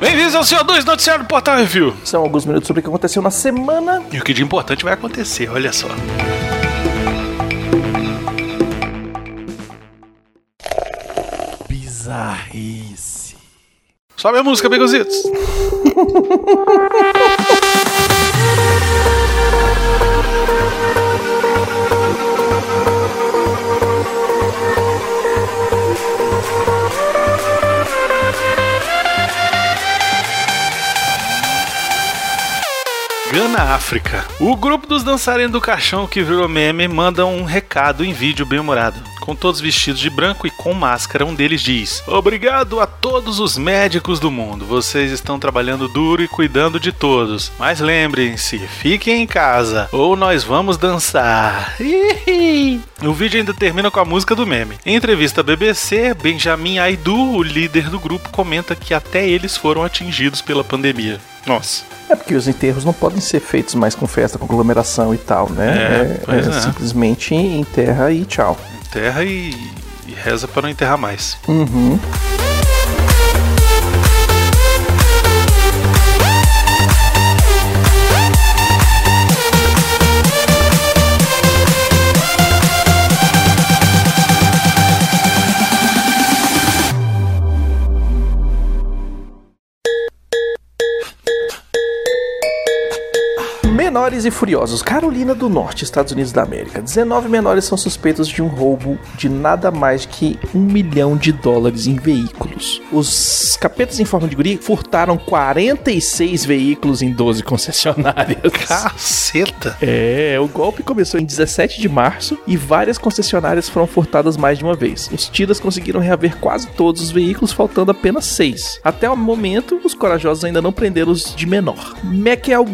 Bem-vindos ao CO2 Noticiário do Portal Review. São alguns minutos sobre o que aconteceu na semana. E o que de importante vai acontecer, olha só. Bizarrice. Sobe a música, Begozitos. Gana África. O grupo dos dançarinos do caixão que virou meme manda um recado em vídeo bem humorado. Com todos vestidos de branco e com máscara, um deles diz: Obrigado a todos os médicos do mundo. Vocês estão trabalhando duro e cuidando de todos. Mas lembrem-se, fiquem em casa ou nós vamos dançar. o vídeo ainda termina com a música do meme. Em entrevista à BBC, Benjamin Aidu, o líder do grupo, comenta que até eles foram atingidos pela pandemia. Nossa. É porque os enterros não podem ser feitos mais com festa, com aglomeração e tal, né? É, é, pois é. simplesmente enterra e tchau. E, e reza para não enterrar mais. Uhum. Menores e Furiosos, Carolina do Norte, Estados Unidos da América. 19 menores são suspeitos de um roubo de nada mais que um milhão de dólares em veículos. Os capetas em forma de guri furtaram 46 veículos em 12 concessionárias. Caceta! É, o golpe começou em 17 de março e várias concessionárias foram furtadas mais de uma vez. Os tiras conseguiram reaver quase todos os veículos, faltando apenas seis. Até o momento, os corajosos ainda não prenderam os de menor. Mekel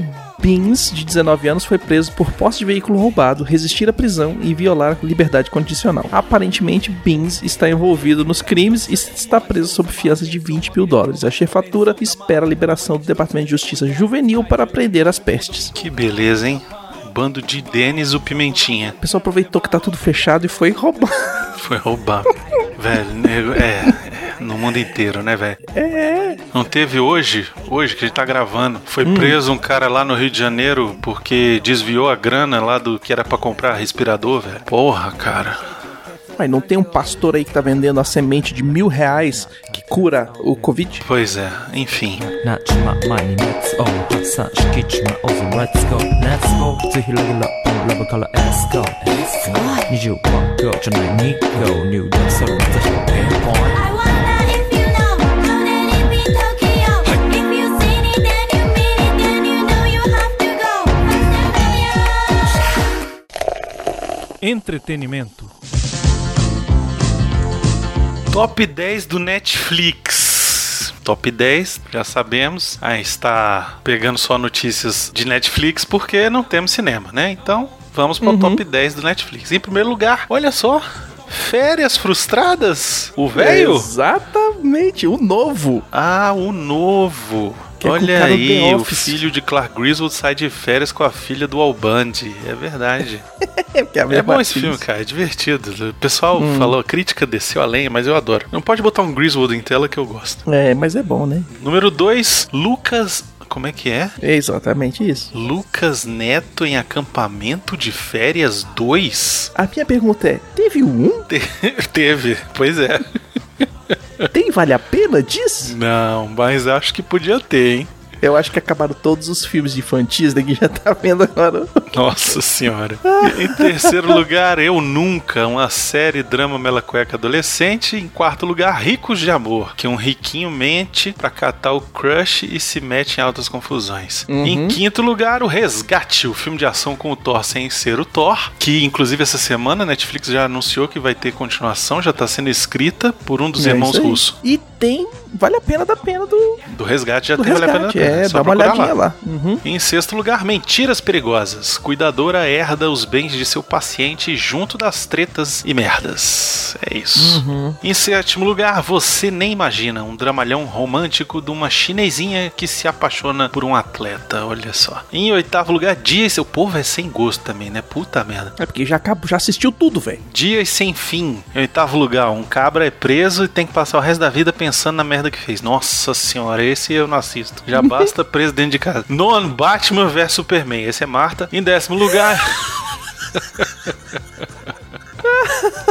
Beans, de 19 anos, foi preso por posse de veículo roubado, resistir à prisão e violar a liberdade condicional. Aparentemente, Beans está envolvido nos crimes e está preso sob fiança de 20 mil dólares. A chefatura espera a liberação do Departamento de Justiça Juvenil para prender as pestes. Que beleza, hein? Bando de Denis o Pimentinha. O pessoal aproveitou que tá tudo fechado e foi roubar. Foi roubar. velho, é, é, no mundo inteiro, né, velho? É. Não teve hoje, hoje que a gente tá gravando, foi preso um cara lá no Rio de Janeiro porque desviou a grana lá do que era pra comprar respirador, velho. Porra, cara. Mas não tem um pastor aí que tá vendendo a semente de mil reais que cura o Covid? Pois é, enfim. な Entretenimento. Top 10 do Netflix. Top 10, já sabemos. Ah, está pegando só notícias de Netflix porque não temos cinema, né? Então, vamos para o top 10 do Netflix. Em primeiro lugar, olha só. Férias frustradas? O velho? Exatamente, o novo. Ah, o novo. É Olha aí, o filho de Clark Griswold sai de férias com a filha do Albandi. É verdade. É, a É bom esse filme, cara, é divertido. O pessoal Hum. falou, a crítica desceu além, mas eu adoro. Não pode botar um Griswold em tela que eu gosto. É, mas é bom, né? Número 2, Lucas. Como é que é? É exatamente isso. Lucas Neto em acampamento de férias 2? A minha pergunta é: teve um? Teve, pois é. Tem vale a pena disso? Não, mas acho que podia ter, hein? Eu acho que acabaram todos os filmes infantis, daqui já tá vendo agora. Nossa senhora. em terceiro lugar, Eu Nunca, uma série drama mela cueca adolescente. Em quarto lugar, Ricos de Amor, que um riquinho mente pra catar o crush e se mete em altas confusões. Em quinto lugar, O Resgate, o filme de ação com o Thor sem ser o Thor, que inclusive essa semana a Netflix já anunciou que vai ter continuação, já tá sendo escrita por um dos É irmãos russos. E tem Vale a Pena da Pena do, Do resgate já do tem Vale a Pena resgate. É, dá uma olhadinha lá. Uhum. Em sexto lugar, mentiras perigosas. Cuidadora herda os bens de seu paciente junto das tretas e merdas. É isso. Uhum. Em sétimo lugar, você nem imagina. Um dramalhão romântico de uma chinesinha que se apaixona por um atleta. Olha só. Em oitavo lugar, Dias. Seu povo é sem gosto também, né? Puta merda. É porque já, acabou, já assistiu tudo, velho. Dias sem fim. Em oitavo lugar, um cabra é preso e tem que passar o resto da vida pensando na merda que fez. Nossa senhora, esse eu não assisto. Já basta preso dentro de casa. Nono, Batman vs Superman. Esse é Marta. Em décimo lugar.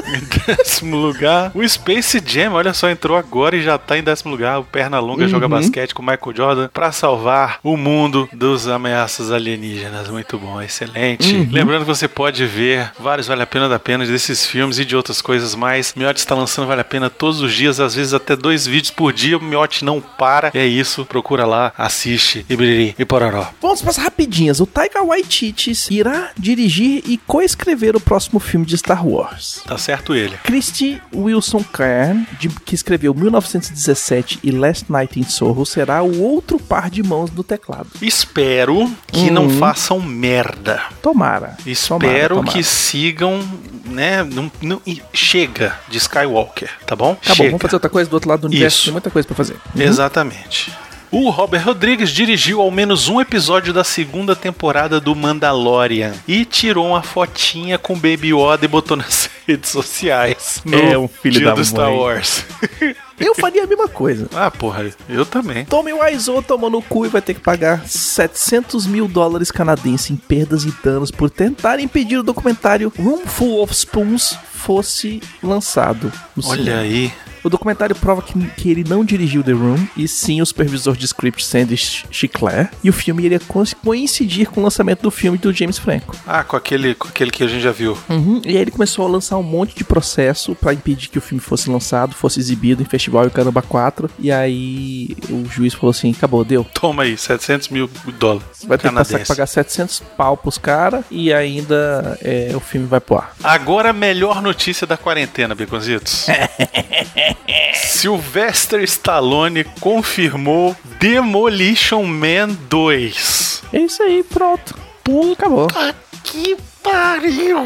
em décimo lugar, o Space Jam, olha só, entrou agora e já tá em décimo lugar. O Pernalonga joga basquete com o Michael Jordan pra salvar o mundo dos ameaças alienígenas. Muito bom, excelente. Lembrando que você pode ver vários Vale a Pena da Pena desses filmes e de outras coisas mais. Miotti está lançando Vale a Pena todos os dias, às vezes até dois vídeos por dia. O Miotti não para. É isso, procura lá, assiste e biriri e pororó. Vamos passar rapidinhas. O Taika Waititi irá dirigir e coescrever o próximo filme de Star Wars. Tá certo ele. Christy Wilson Cairn, de- que escreveu 1917 e Last Night in Soho, será o outro par de mãos do teclado. Espero que não Uhum. façam merda. Tomara. Espero tomara, tomara. que sigam, né? Não, não- chega de Skywalker, tá bom? Acabou, chega. vamos fazer outra coisa do outro lado do universo. Isso. Tem muita coisa pra fazer. Exatamente. O Robert Rodrigues dirigiu ao menos um episódio da segunda temporada do Mandalorian e tirou uma fotinha com Baby Yoda e botou nas redes sociais. No É um filho dia da do Star mãe. Wars. Eu faria a mesma coisa. ah, porra, eu também. Tommy Wiseau tomou no cu e vai ter que pagar 700 mil dólares canadenses em perdas e danos por tentar impedir o documentário Room Full of Spoons fosse lançado. Olha cinema. aí. O documentário prova que, que ele não dirigiu The Room, e sim o supervisor de script Sandy Chicler, e o filme iria co- coincidir com o lançamento do filme do James Franco. Ah, com aquele, com aquele que a gente já viu. Uhum, E aí ele começou a lançar um monte de processo pra impedir que o filme fosse lançado, fosse exibido em festival e o Caramba 4. E aí o juiz falou assim: acabou, deu. Toma aí, 700 mil dólares. Vai ter que pagar 700 pau pros caras e ainda é, o filme vai pro ar. Agora melhor notícia da quarentena, Beconzitos. Sylvester Stallone confirmou Demolition Man 2. É isso aí, pronto. Acabou. Que pariu!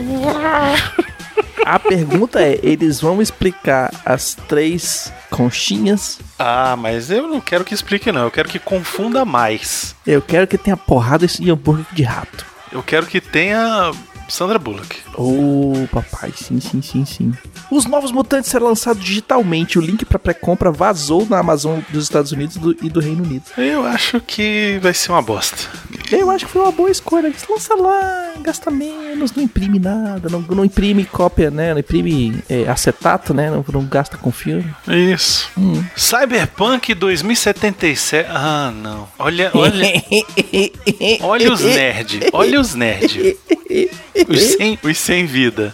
A pergunta é: eles vão explicar as três conchinhas? Ah, mas eu não quero que explique não, eu quero que confunda mais. Eu quero que tenha porrada e hambúrguer de rato. Eu quero que tenha Sandra Bullock. Ô, papai, sim, sim, sim, sim. Os Novos Mutantes serão lançados digitalmente. O link pra pré-compra vazou na Amazon dos Estados Unidos do- e do Reino Unido. Eu acho que vai ser uma bosta. Eu acho que foi uma boa escolha. Lança lá, gasta menos, não imprime nada, não, não imprime cópia, né? Não imprime é, acetato, né? Não, não gasta com filme. Isso. Cyberpunk 2077. Ah, não. Olha, olha. Olha os nerd. Olha os nerd. Os sem, os sem vida.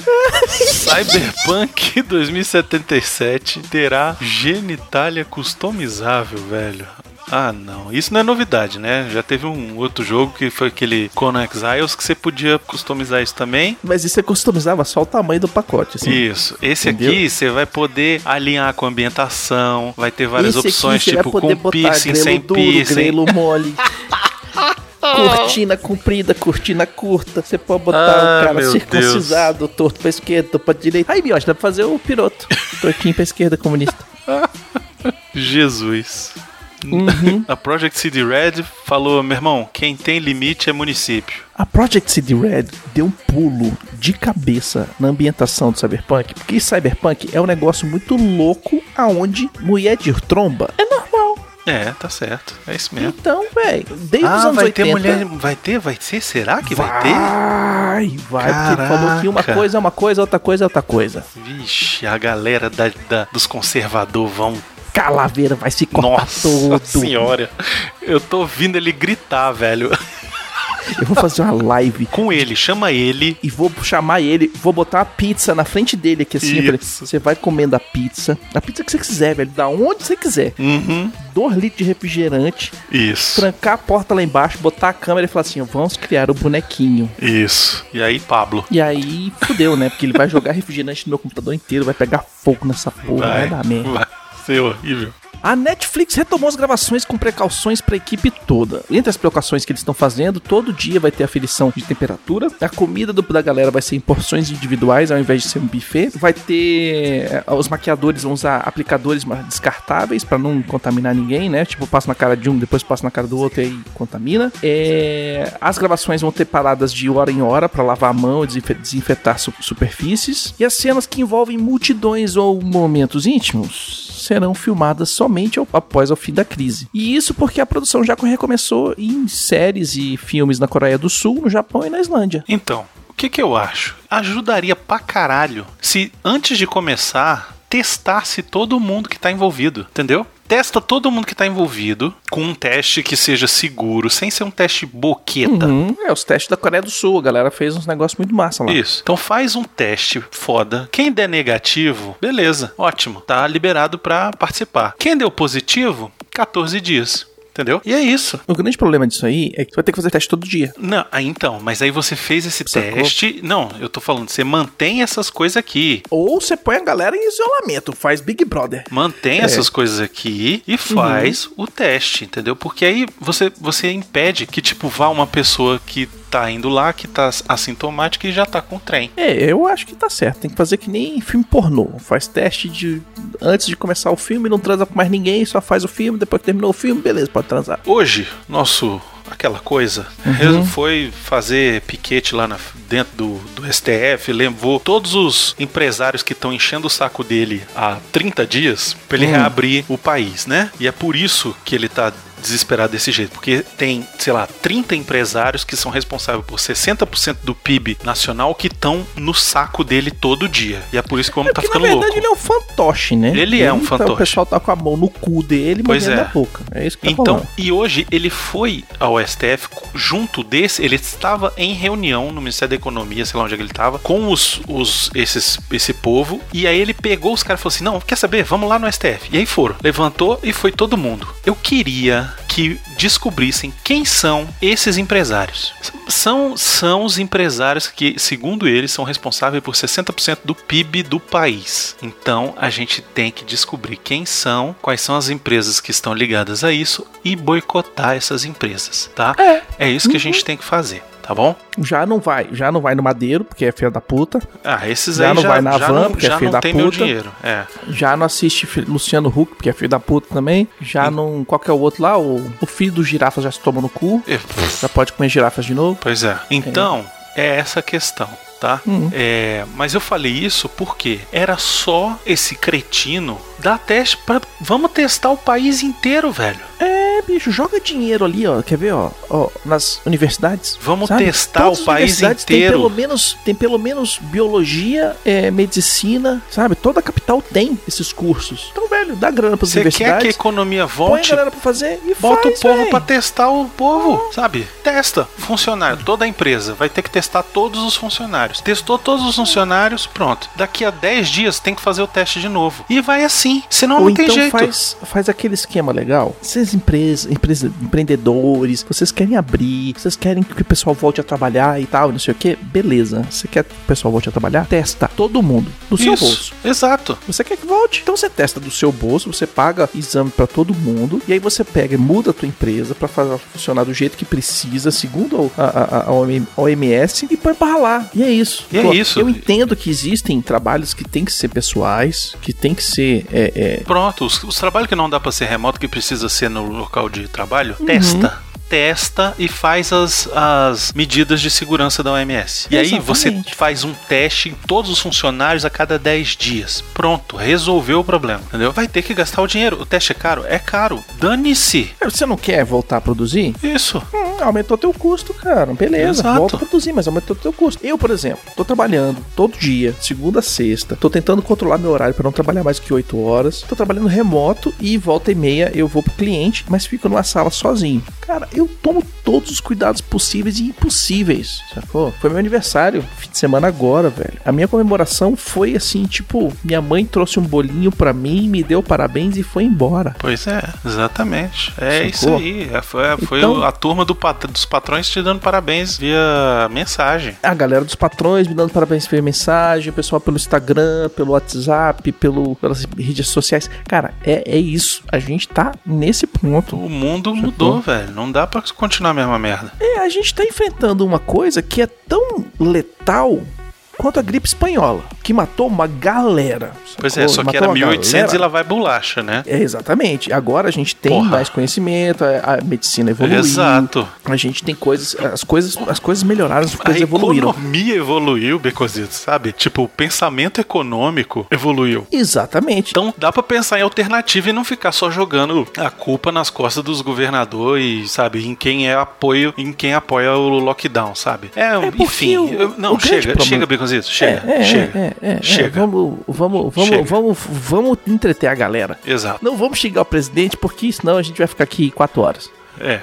Cyberpunk 2077 terá genitália customizável, velho. Ah, não. Isso não é novidade, né? Já teve um outro jogo que foi aquele Conan Exiles que você podia customizar isso também. Mas isso você customizava só o tamanho do pacote, assim. Isso. Esse Entendeu? aqui você vai poder alinhar com a ambientação, vai ter várias Esse aqui opções, vai tipo com piercing, sem duro, piercing. grelo mole. Cortina comprida, cortina curta. Você pode botar Ah, o cara circuncisado, torto pra esquerda, pra direita. Aí, Miote, dá pra fazer o piroto. Tortinho pra esquerda, comunista. Jesus. Uhum. A Project CD Red falou, meu irmão, quem tem limite é município. A Project CD Red deu um pulo de cabeça na ambientação do Cyberpunk, porque Cyberpunk é um negócio muito louco aonde mulher de tromba é normal. É, tá certo. É isso mesmo. Então, velho, desde os Ah, anos vai 80... ter mulher. Vai ter? Vai ter? Será que vai, ter? Vai, vai, porque ele falou que uma coisa é uma coisa, outra coisa é outra coisa. Vixe, a galera da, da- dos conservadores vão. Calaveira vai se cortar Nossa todo. senhora. Eu tô ouvindo ele gritar, velho. Eu vou fazer uma live Com ele, chama ele. e vou chamar ele, vou botar a pizza na frente dele aqui assim. falei. Você vai comendo a pizza, a pizza que você quiser, velho, da onde você quiser. Uhum. 2 litros de refrigerante, Isso. trancar a porta lá embaixo, botar a câmera e falar assim: vamos criar o bonequinho. Isso. E aí, Pablo? E aí, fudeu, né? Porque ele vai jogar refrigerante no meu computador inteiro, vai pegar fogo nessa porra, vai, dar merda. Vai horrível. A Netflix retomou as gravações com precauções para a equipe toda. Entre as precauções que eles estão fazendo, todo dia vai ter aferição de temperatura. A comida do- da galera vai ser em porções individuais ao invés de ser um buffet. Vai ter. eh, Os maquiadores vão usar aplicadores descartáveis para não contaminar ninguém, né? Tipo, passa na cara de um, depois passa na cara do outro e aí contamina. É, As gravações vão ter paradas de hora em hora para lavar a mão e desinfe- desinfetar su- superfícies. E as cenas que envolvem multidões ou momentos íntimos serão filmadas somente após o fim da crise. E isso porque a produção já recomeçou em séries e filmes na Coreia do Sul, no Japão e na Islândia. Então, o que que eu acho? Ajudaria pra caralho se antes de começar testasse todo mundo que tá envolvido, entendeu? Testa todo mundo que tá envolvido com um teste que seja seguro, sem ser um teste boqueta. Uhum, é, os testes da Coreia do Sul, a galera fez uns negócios muito massa lá. Isso. Então faz um teste foda. Quem der negativo, beleza, ótimo, tá liberado pra participar. Quem deu positivo, 14 dias. Entendeu? E é isso. O grande problema disso aí é que você vai ter que fazer teste todo dia. Não, aí então, mas aí você fez esse Sacou? teste. Não, eu tô falando, você mantém essas coisas aqui. Ou você põe a galera em isolamento, faz Big Brother. Mantém É. essas coisas aqui e faz o teste, entendeu? Porque aí você, você impede que, tipo, vá uma pessoa que tá indo lá, que tá assintomática e já tá com o trem. É, eu acho que tá certo. Tem que fazer que nem filme pornô. Faz teste de. Antes de começar o filme, não transa com mais ninguém, só faz o filme, depois que terminou o filme, beleza, pode transar. Hoje, nosso. Aquela coisa, Uhum. foi fazer piquete lá na- dentro do, do STF, levou todos os empresários que estão enchendo o saco dele há 30 dias pra ele Hum. reabrir o país, né? E é por isso que ele tá desesperado desse jeito, porque tem, sei lá, 30 empresários que são responsáveis por 60% do PIB nacional que estão no saco dele todo dia. E é por isso que o homem tá Porque na ficando verdade louco. ele é um fantoche, né? Ele é um tá- fantoche. O pessoal tá com a mão no cu dele, Pois mordendo é. a boca. É isso que tá Então, rolando. e hoje ele foi ao STF junto desse, ele estava em reunião no Ministério da Economia, sei lá onde é que ele estava, com os, os esses esse povo, e aí ele pegou os caras e falou assim: "Não, quer saber? Vamos lá no STF". E aí foram. Levantou e foi todo mundo. Eu queria que descobrissem quem são esses empresários. São são os empresários que, segundo eles, são responsáveis por 60% do PIB do país. Então, a gente tem que descobrir quem são, quais são as empresas que estão ligadas a isso e boicotar essas empresas, tá? É. É isso que a gente tem que fazer, tá bom? Já não vai, já não vai no Madeiro, porque é filho da puta. Ah, esses Já aí não já, vai na já van, não, porque é já filho não da tem meu puta. dinheiro. É. Já não assiste Luciano Huck, porque é filho da puta também. Já não. Qual que é o outro lá? O, o filho do girafa já se toma no cu. É, Já pode comer girafas de novo. Pois é. Então, é essa a questão, tá? Uhum. É, mas eu falei isso porque era só esse cretino dar teste pra. Vamos testar o país inteiro, velho. É, bicho, joga dinheiro ali, ó. Quer ver, ó? ó nas universidades. Vamos sabe? testar Todas o as país universidades Tem inteiro. pelo menos, tem pelo menos biologia, é, medicina, sabe? Toda a capital tem esses cursos. Então, velho, dá grana pras Você quer que a universidades. economia Põe a volte? galera pra fazer e Bota faz, o povo pra testar o povo, sabe? Testa. Funcionário, toda a empresa vai ter que testar todos os funcionários. Testou todos os funcionários, pronto. Daqui a 10 dias tem que fazer o teste de novo. E vai assim, senão Ou não então tem jeito. faz, faz aquele esquema legal. Vocês empresas, empresas, empreendedores, vocês querem abrir, vocês querem que o pessoal volte a trabalhar e tal, não sei o que, beleza. Você quer que o pessoal volte a trabalhar? Testa todo mundo do seu Isso, bolso. exato. Você quer que volte? Então você testa do seu bolso, você paga exame pra todo mundo, e aí você pega e muda a tua empresa pra fazer funcionar do jeito que precisa, segundo a, a, a OM- OMS, e põe pra lá. E é isso. E é isso. Eu entendo que existem trabalhos que tem que ser pessoais, que tem que ser é, é, Pronto, os, os trabalhos que não dá pra ser remoto, que precisa ser no local de trabalho, Uhum. testa. Testa e faz as, as medidas de segurança da OMS. E aí você Exatamente. faz um teste em todos os funcionários a cada 10 dias. Pronto, resolveu o problema. Entendeu? Vai ter que gastar o dinheiro. O teste é caro? É caro. Dane-se. Você não quer voltar a produzir? Isso. Hum, aumentou teu custo, cara. Beleza, Exato. volta a produzir, mas aumentou teu custo. Eu, por exemplo, tô trabalhando todo dia, segunda a sexta. Tô tentando controlar meu horário pra não trabalhar mais que 8 horas. Tô trabalhando remoto e volta e meia eu vou pro cliente, mas fico numa sala sozinho. Cara, eu tomo todos os cuidados possíveis e impossíveis, sacou? Foi meu aniversário, fim de semana agora, velho. A minha comemoração foi assim, tipo, minha mãe trouxe um bolinho pra mim, me deu parabéns e foi embora. Pois é, exatamente. É isso Sacou? aí. É, Foi, foi Então- a turma do pat- dos patrões te dando parabéns via mensagem. A galera dos patrões me dando parabéns pela mensagem, o pessoal pelo Instagram, pelo WhatsApp, pelo, pelas redes sociais. Cara, é, é isso. A gente tá nesse ponto. O mundo mudou, velho. Não dá pra continuar a mesma merda. É, a gente tá enfrentando uma coisa que é tão letal quanto a gripe espanhola, que matou uma galera. Pois é, só que Matou era uma 1800 galera. e lá vai bolacha, né? É, exatamente. Agora a gente tem Porra. mais conhecimento, a, a medicina evoluiu. Exato. A gente tem coisas, as coisas, as coisas melhoraram, as coisas a evoluíram. economia evoluiu, Becozito, sabe? Tipo, o pensamento econômico evoluiu. Exatamente. Então dá pra pensar em alternativa e não ficar só jogando a culpa nas costas dos governadores, sabe? Em quem é apoio, em quem apoia o lockdown, sabe? É, porque enfim. o- eu- não, o grande chega, problema- chega, é, é, chega. é, é, é, chega. Vamos, vamos, vamos, Chega. vamos, vamos entreter a galera. Exato. Não vamos xingar o presidente, porque senão a gente vai ficar aqui quatro horas. É.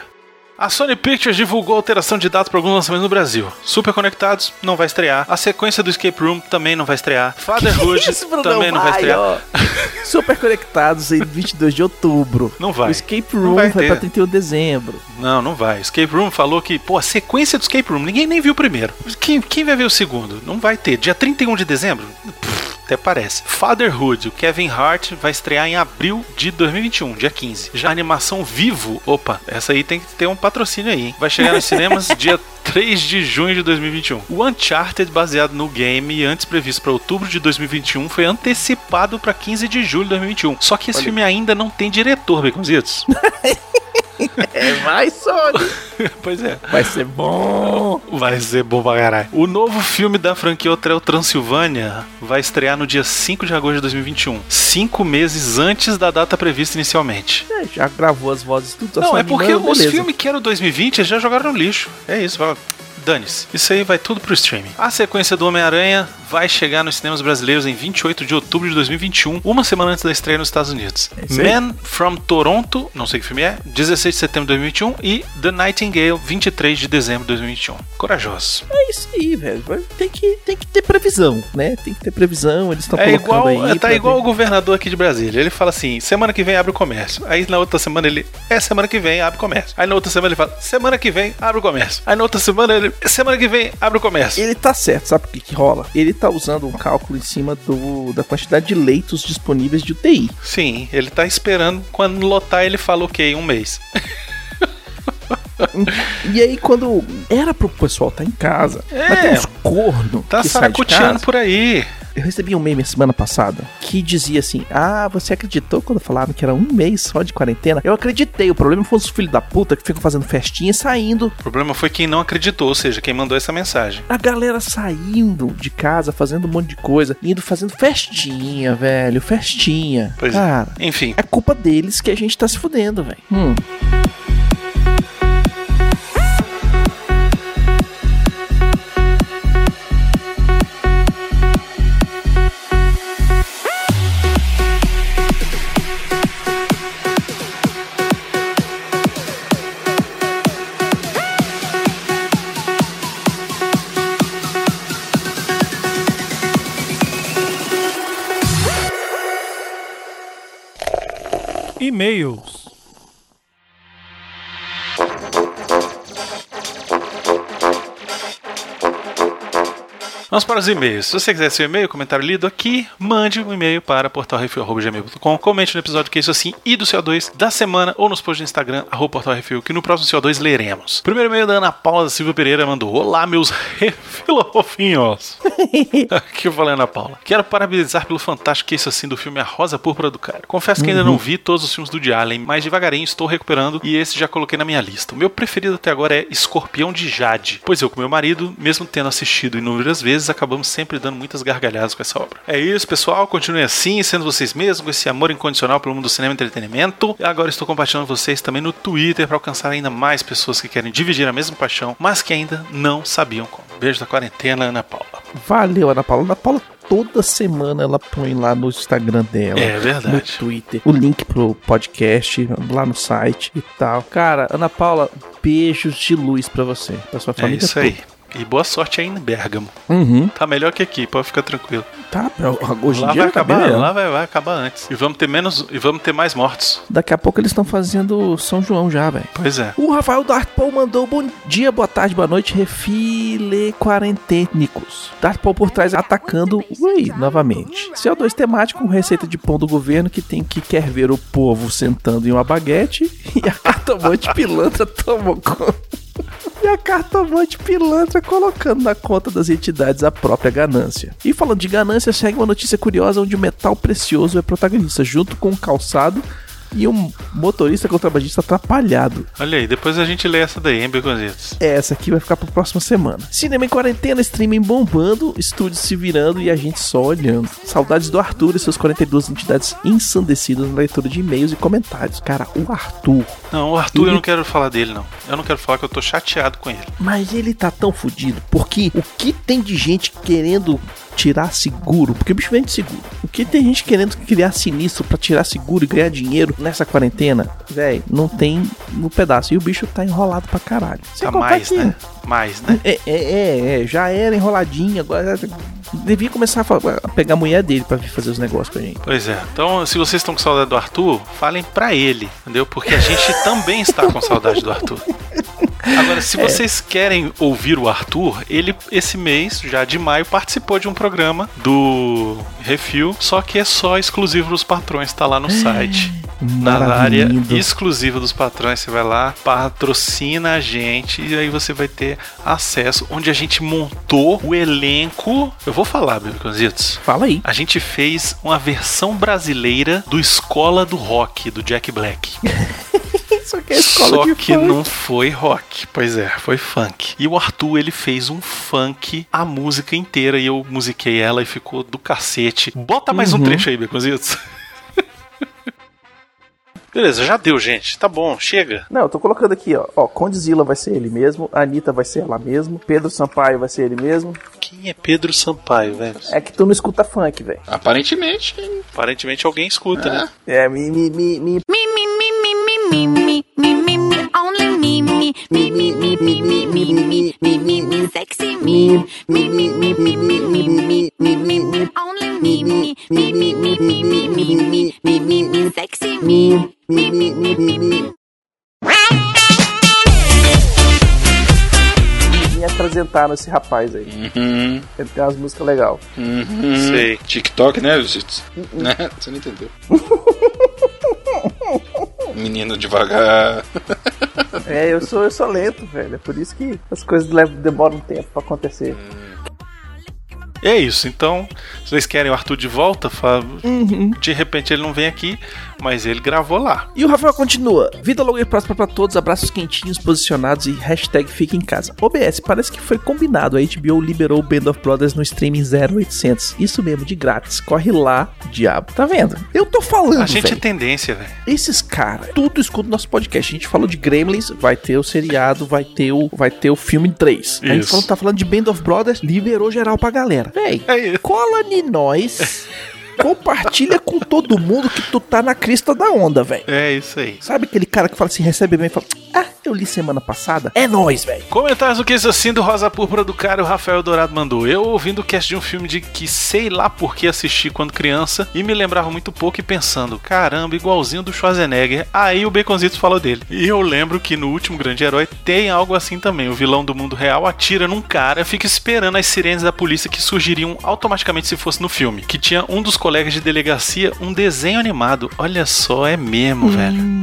A Sony Pictures divulgou alteração de datas para alguns lançamentos no Brasil. Super Conectados não vai estrear. A sequência do Escape Room também não vai estrear. Fatherhood Isso, também não vai estrear. ó. Super conectados em 22 de outubro. Não vai. O Escape Room vai vai, pra 31 de dezembro. Não, não vai. Escape Room falou que, pô, a sequência do Escape Room, ninguém nem viu o primeiro. Quem, quem vai ver o segundo? Não vai ter. Dia 31 de dezembro? Pff, até parece. Fatherhood, o Kevin Hart vai estrear em abril de 2021, dia 15. Já a animação Vivo, opa, essa aí tem que ter um patrocínio aí, hein? Vai chegar nos cinemas dia 3 de junho de 2021. O Uncharted, baseado no game e antes previsto para outubro de 2021, foi antecipado para 15 de julho de 2021. Só que esse filme ainda não tem diretor, Baconzitos. É, vai, Sony. pois é. Vai ser bom. Vai ser bom pra caralho. O novo filme da franquia Hotel Transilvânia vai estrear no dia 5 de agosto de 2021. Cinco meses antes da data prevista inicialmente. É, já gravou as vozes tudo. Não, é porque animando, os filmes que eram 2020 eles já jogaram no lixo. É isso, fala. Dane-se. Isso aí vai tudo pro streaming. A sequência do Homem-Aranha vai chegar nos cinemas brasileiros em 28 de outubro de 2021, uma semana antes da estreia nos Estados Unidos. É. Man from Toronto, não sei que filme é, 16 de setembro de 2021 e The Nightingale, 23 de dezembro de 2021. Corajosos. É isso aí, velho. Tem que, tem que ter previsão, né? Tem que ter previsão. Eles estão É igual, aí. tá pra igual ver. o governador aqui de Brasília. Ele fala assim: semana que vem abre o comércio. Aí na outra semana ele, é semana que vem abre o comércio. Aí na outra semana ele fala: semana que vem abre o comércio. Aí na outra semana ele, semana que vem abre o comércio. Ele tá certo, sabe o que, que rola? Ele tá usando um cálculo em cima do, da quantidade de leitos disponíveis de UTI. Sim, ele tá esperando quando lotar ele fala ok, um mês. E aí, quando era pro pessoal tá em casa, É. mas tem uns corno Tá que sai de saracoteando casa. por aí. Eu recebi um meme semana passada que dizia assim: Ah, você acreditou quando falaram que era um mês só de quarentena? Eu acreditei. O problema foi os filhos da puta que ficam fazendo festinha e saindo. O problema foi quem não acreditou, ou seja, quem mandou essa mensagem. A galera saindo de casa, fazendo um monte de coisa, indo fazendo festinha, velho, festinha. Pois é. Cara, Enfim, é culpa deles que a gente tá se fudendo, velho. Hum. E-mails. Vamos para os e-mails. Se você quiser seu e-mail, comentário lido aqui, mande um e-mail para portalrefil.gmail.com. Comente no episódio que é isso assim e do CO2 da semana ou nos posts do Instagram, arroba portalrefil, que no próximo CO2 leremos. Primeiro e-mail da Ana Paula da Silva Pereira mandou: Olá, meus refilofofinhos. Aqui eu falei Ana Paula. Quero parabenizar pelo fantástico que é isso assim do filme A Rosa Púrpura do Cara. Confesso que ainda não vi todos os filmes do Allen, mas devagarinho estou recuperando e esse já coloquei na minha lista. O meu preferido até agora é Escorpião de Jade, pois eu com meu marido, mesmo tendo assistido inúmeras vezes, vezes acabamos sempre dando muitas gargalhadas com essa obra. É isso, pessoal. Continue assim, sendo vocês mesmos, com esse amor incondicional pelo mundo do cinema e entretenimento. E agora estou compartilhando vocês também no Twitter para alcançar ainda mais pessoas que querem dividir a mesma paixão, mas que ainda não sabiam como. Beijo da quarentena, Ana Paula. Valeu, Ana Paula. Ana Paula, toda semana ela põe lá no Instagram dela. É No verdade. Twitter, o link pro podcast lá no site e tal. Cara, Ana Paula, beijos de luz pra você, pra sua É família. isso aí. E boa sorte aí em Bergamo. Uhum. Tá melhor que aqui, pode ficar tranquilo. Tá, hoje em lá dia vai acabar, bem melhor. lá vai, vai acabar antes. E vamos ter menos e vamos ter mais mortos. Daqui a pouco eles estão fazendo São João já, velho. Pois é. O Rafael Dartpool mandou bom dia, boa tarde, boa noite, refile quarentênicos. Dartpool por trás atacando o aí novamente. CO2 temático com receita de pão do governo que tem que quer ver o povo sentando em uma baguete e a cartomante pilantra tomou conta. E a cartomante pilantra colocando na conta das entidades a própria ganância. E falando de ganância, segue uma notícia curiosa onde o metal precioso é protagonista, junto com um calçado e um motorista contrabandista atrapalhado. Olha aí, depois a gente lê essa daí, hein, Beconzitos? Essa aqui vai ficar pra próxima semana. Cinema em quarentena, streaming bombando, estúdios se virando e a gente só olhando. Saudades do Arthur e suas 42 entidades ensandecidas na leitura de e-mails e comentários. Cara, o Arthur. Não, o Arthur eu não quero falar dele, não. Eu não quero falar que eu tô chateado com ele. Mas ele tá tão fudido porque o que tem de gente querendo tirar seguro, porque o bicho vende seguro. O que tem gente querendo criar sinistro pra tirar seguro e ganhar dinheiro nessa quarentena, velho, não tem no pedaço. E o bicho tá enrolado pra caralho. Sem Tá mais, que- né? Mais, né? É, é, é, é, já era enroladinho, agora devia começar a, pegar a mulher dele pra vir fazer os negócios com a gente. Pois é. Então, se vocês estão com saudade do Arthur, falem pra ele, entendeu? Porque a gente também está com saudade do Arthur. Agora, se vocês querem ouvir o Arthur, ele esse mês, já de maio, participou de um programa do Refil, só que é só exclusivo dos patrões, tá lá no site. Na área exclusiva dos patrões, você vai lá, patrocina a gente e aí você vai ter acesso onde a gente montou o elenco. Eu vou falar, Bibiconzitos. Fala aí. A gente fez uma versão brasileira do Escola do Rock, do Jack Black. Isso aqui é escola Só de que funk. não foi rock. Pois é, foi funk. E o Arthur, ele fez um funk, a música inteira, e eu musiquei ela e ficou do cacete. Bota mais um Uhum. trecho aí, Beconzitos. Beleza, já deu, gente. Tá bom, chega. Não, eu tô colocando aqui, ó. Ó, Condzilla vai ser ele mesmo, Anitta vai ser ela mesmo, Pedro Sampaio vai ser ele mesmo. Quem é Pedro Sampaio, velho? É que tu não escuta funk, velho. Aparentemente, Aparentemente alguém escuta, né? É, me, me, me, me. Me, me, me, me, me, only me, me, me, me, me, me, me, me, me, me, me, me, sexy me, me, me, me, me, me, me, me, me, me, me, only me, me, me, me, me, me, me, me, me, me, me, me, sexy me, me, me, me, me, me. Apresentaram esse rapaz aí. Uhum, Ele tem umas músicas legais. uhum. Sei. TikTok, né? Né? Você não entendeu. Menino devagar. É, eu sou, eu sou lento, velho. É por isso que as coisas levam, demoram um tempo pra acontecer. É isso, então, se vocês querem o Arthur de volta, fa- de repente ele não vem aqui, mas ele gravou lá. E o Rafael continua. Vida longa e próspera pra todos, abraços quentinhos posicionados e hashtag fica em casa. OBS, parece que foi combinado. A HBO liberou o Band of Brothers no streaming 0800. Isso mesmo, de grátis. Corre lá, diabo. Tá vendo? Eu tô falando, A gente é velho. tendência, velho. Esses caras, tudo escuta o nosso podcast. A gente falou de Gremlins, vai ter o seriado, vai ter o, vai ter o filme 3. A gente falou, tá falando de Band of Brothers, liberou geral pra galera. Véi, É isso. cola em nós, compartilha com todo mundo que tu tá na crista da onda, velho. É isso aí. Sabe aquele cara que fala assim, recebe bem e fala, ah, eu li semana passada? É nóis, velho. Comentários do que isso assim do Rosa Púrpura do Cara, o Rafael Dourado mandou. Eu ouvindo o cast de um filme de que sei lá por que assisti quando criança e me lembrava muito pouco e pensando, caramba, igualzinho do Schwarzenegger. Aí o Baconzitos falou dele. E eu lembro que no último Grande Herói tem algo assim também. O vilão do mundo real atira num cara, fica esperando as sirenes da polícia que surgiriam automaticamente se fosse no filme. Que tinha um dos colegas de delegacia um desenho animado. Olha só, é mesmo, velho.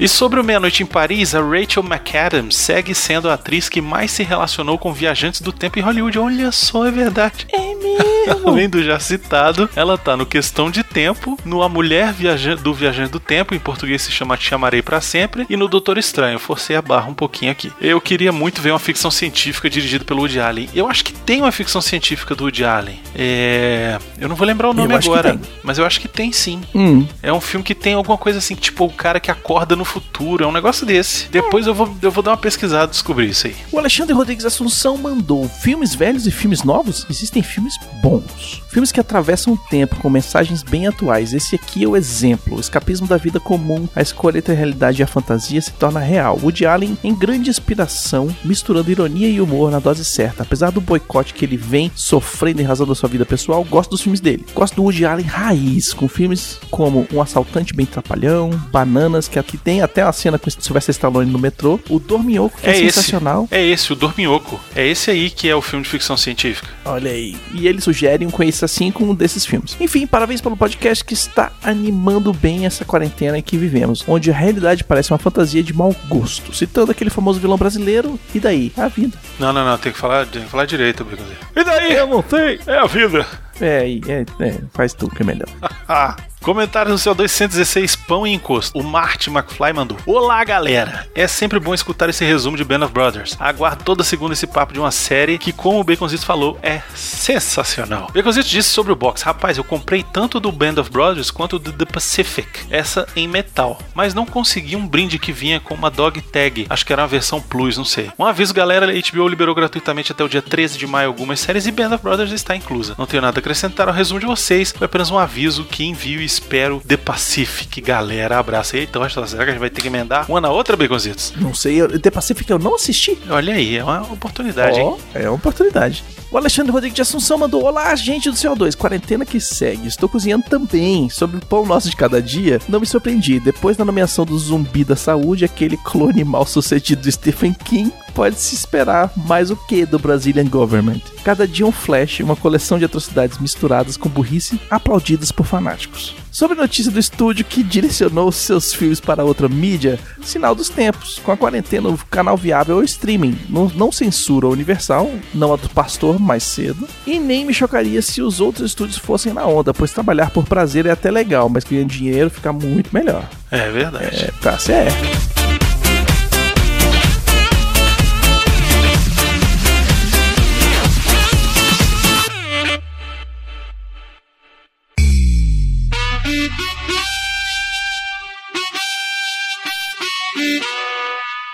E sobre o Meia Noite em Paris, a Rachel McAdams segue sendo a atriz que mais se relacionou com viajantes do tempo em Hollywood. Olha só, é verdade. É mesmo. Além do já citado, ela tá no Questão de Tempo, no A Mulher Viaja- do Viajante do Tempo, em português se chama Te Chamarei Pra Sempre, e no Doutor Estranho. Forcei a barra um pouquinho aqui. Eu queria muito ver uma ficção científica dirigida pelo Woody Allen. Eu acho que tem uma ficção científica do Woody Allen. É... Eu não vou lembrar o nome que agora, mas eu acho que tem sim. Hum, É um filme que tem alguma coisa assim, tipo o cara que acorda no futuro. É um negócio desse. Depois eu vou, eu vou dar uma pesquisada e descobrir isso aí. O Alexandre Rodrigues Assunção mandou filmes velhos e filmes novos? Existem filmes bons. Filmes que atravessam o tempo com mensagens bem atuais. Esse aqui é o exemplo. O escapismo da vida comum, a escolha entre a realidade e a fantasia se torna real. Woody Allen em grande inspiração, misturando ironia e humor na dose certa. Apesar do boicote que ele vem sofrendo em razão da sua vida pessoal, gosto dos filmes dele. Gosto do Woody Allen raiz, com filmes como Um Assaltante Bem Trapalhão, Bananas, que aqui tem até a cena com o Sylvester Stallone no metrô, o Dorminhoco, que é, É esse. sensacional. É esse, o Dorminhoco. É esse aí que é o filme de ficção científica. Olha aí. E ele sugere um Conheça Assim com um desses filmes. Enfim, parabéns pelo podcast que está animando bem essa quarentena em que vivemos, onde a realidade parece uma fantasia de mau gosto, citando aquele famoso vilão brasileiro, e daí? A vida. Não, não, não, tem que falar, tem que falar direito, Bigozinho. E daí? Eu não sei. É a vida. É, é, é, faz tu que é melhor. Comentário no seu 216 Pão e Encosto. O Marty McFly mandou. Olá, galera. É sempre bom escutar esse resumo de Band of Brothers. Aguardo toda segunda esse papo de uma série que, como o Baconzito falou, é sensacional. Baconzito disse sobre o box. Rapaz, eu comprei tanto do Band of Brothers quanto do The Pacific. Essa em metal. Mas não consegui um brinde que vinha com uma dog tag. Acho que era uma versão plus, não sei. Um aviso, galera. A HBO liberou gratuitamente até o dia 13 de maio algumas séries e Band of Brothers está inclusa. Não tenho nada a acrescentar ao resumo de vocês. Foi apenas um aviso que envio e espero The Pacific. Galera, abraço aí. Então, será que a gente vai ter que emendar uma na outra, Baconzitos? Não sei, eu, The Pacific eu não assisti. Olha aí, é uma oportunidade, hein? Ó, é uma oportunidade. O Alexandre Rodrigues de Assunção mandou: Olá, gente do CO2, quarentena que segue. Estou cozinhando também. Sobre o pão nosso de cada dia, não me surpreendi. Depois da nomeação do zumbi da saúde, aquele clone mal sucedido do Stephen King, pode se esperar mais o que do Brazilian Government? Cada dia um flash, uma coleção de atrocidades misturadas com burrice, aplaudidas por fanáticos. Sobre a notícia do estúdio que direcionou seus filmes para outra mídia, sinal dos tempos. Com a quarentena, o canal viável é o streaming. Não, não censura a Universal, não a do Pastor mais cedo. E nem me chocaria se os outros estúdios fossem na onda, pois trabalhar por prazer é até legal, mas ganhando dinheiro fica muito melhor. É verdade. É, tá certo.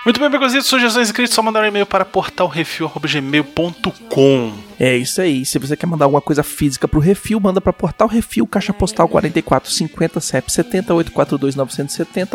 Muito bem, Baconzitos. Sugestões críticas, só mandar um e-mail para portalrefil.gmail.com. É isso aí. Se você quer mandar alguma coisa física pro Refil, manda pra Portal Refil, Caixa Postal 4450 CEP 70842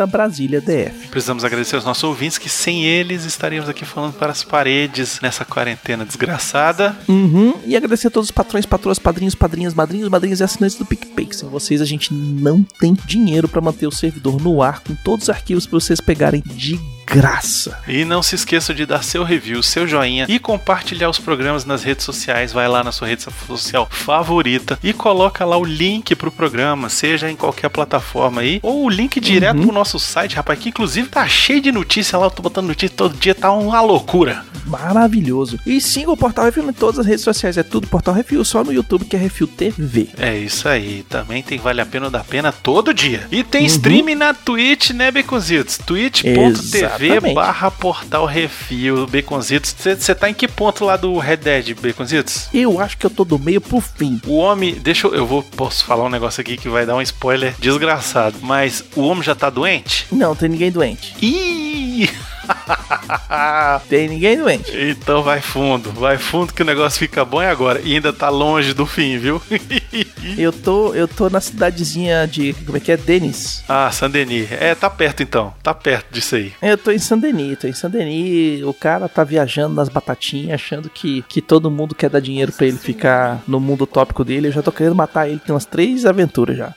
Brasília DF. Precisamos agradecer aos nossos ouvintes, que sem eles estaríamos aqui falando para as paredes nessa quarentena desgraçada. Uhum. E agradecer a todos os patrões, patroas, padrinhos, padrinhas, madrinhos, madrinhas e assinantes do PicPay. Sem vocês, a gente não tem dinheiro pra manter o servidor no ar com todos os arquivos pra vocês pegarem de graça. E não se esqueça de dar seu review, seu joinha e compartilhar os programas nas redes sociais. Vai lá na sua rede social favorita e coloca lá o link pro programa, seja em qualquer plataforma aí, ou o link direto pro nosso site, rapaz, que inclusive tá cheio de notícia lá. Eu tô botando notícia todo dia, tá uma loucura. Maravilhoso. E siga o Portal Refil em todas as redes sociais. É tudo Portal Refil, só no YouTube que é Refil TV. É isso aí. Também tem Vale a Pena ou Dá Pena todo dia. E tem streaming na Twitch, né, Beconzitos? twitch.tv Exatamente. barra portal refil, Beconzitos. Você tá em que ponto lá do Red Dead, Beconzitos? Eu acho que eu tô do meio pro fim. O homem, deixa eu, eu vou, posso falar um negócio aqui que vai dar um spoiler desgraçado, mas o homem já tá doente? Não, tem ninguém doente. Ih! Tem ninguém doente. então vai fundo, vai fundo que o negócio fica bom e agora. E ainda tá longe do fim, viu? Eu tô, eu tô na cidadezinha de. Como é que é? Denis. ah, Saint-Denis. É, tá perto então. Tá perto disso aí. Eu tô em Saint-Denis, tô em Saint-Denis. O cara tá viajando nas batatinhas, achando que, que todo mundo quer dar dinheiro pra ele ficar no mundo tópico dele. Eu já tô querendo matar ele. Tem umas três aventuras já.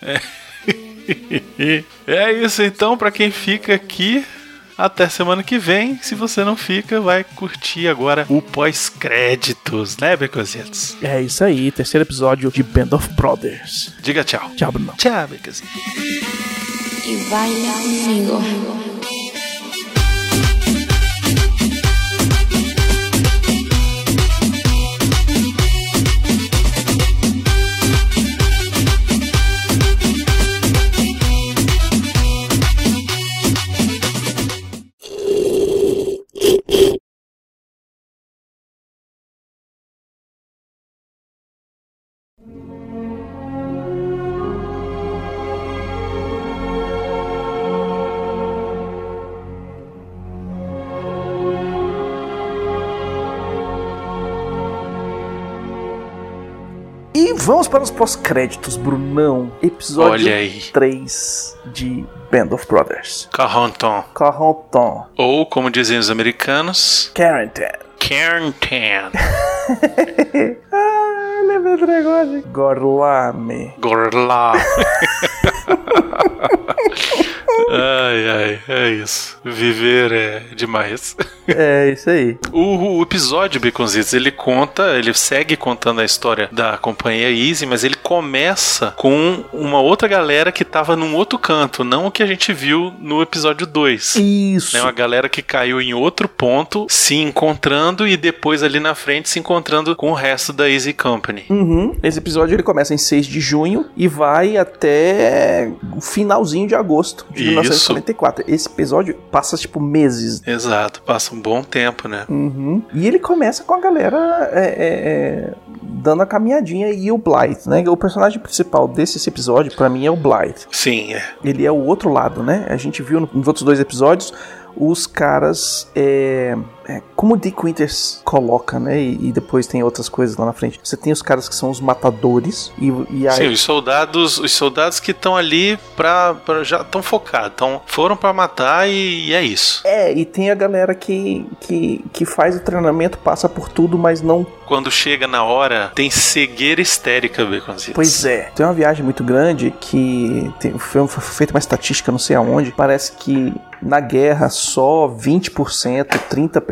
é isso então, pra quem fica aqui. Até semana que vem. Se você não fica, vai curtir agora o pós-créditos, né, Becozitos? É isso aí, terceiro episódio de Band of Brothers. Diga tchau. Tchau, Bruno. Tchau, Becozitos. y baila conmigo. Vamos para os pós-créditos, Brunão. Episódio Olha aí. 3 de Band of Brothers. Carronton. Carronton. Ou, como dizem os americanos, Quarantine. Carrington. Ah, lembra do negócio? Gorlame. Gorlá. ai, ai, é isso. Viver é demais. É isso aí. O, o episódio Baconzitos, ele conta, ele segue contando a história da companhia Easy, mas ele começa com uma outra galera que tava num outro canto, não o que a gente viu no episódio 2. Isso. Né, uma galera que caiu em outro ponto, se encontrando e depois ali na frente se encontrando com o resto da Easy Company. Uhum. Esse episódio ele começa em 6 de junho e vai até o finalzinho de agosto de Isso. 1944. Esse episódio passa tipo meses. Exato, passa um bom tempo, né? Uhum. E ele começa com a galera é, é, é, dando a caminhadinha e o Blythe, né? O personagem principal desse episódio, pra mim, é o Blythe. Sim, é. Ele é o outro lado, né? A gente viu no- nos outros dois episódios os caras. É, é, como o Dick Winters coloca, né? E, e depois tem outras coisas lá na frente. Você tem os caras que são os matadores. E, e aí. Sim, os soldados, os soldados que estão ali pra, pra- já estão focados, tão, foram pra matar e, e é isso. É, e tem a galera que, que, que faz o treinamento, passa por tudo, mas não. Quando chega na hora, tem cegueira histérica, Baconzitos. Pois é. Tem uma viagem muito grande que tem, foi, foi feita uma estatística, não sei aonde. Parece que na guerra só 20%, 30%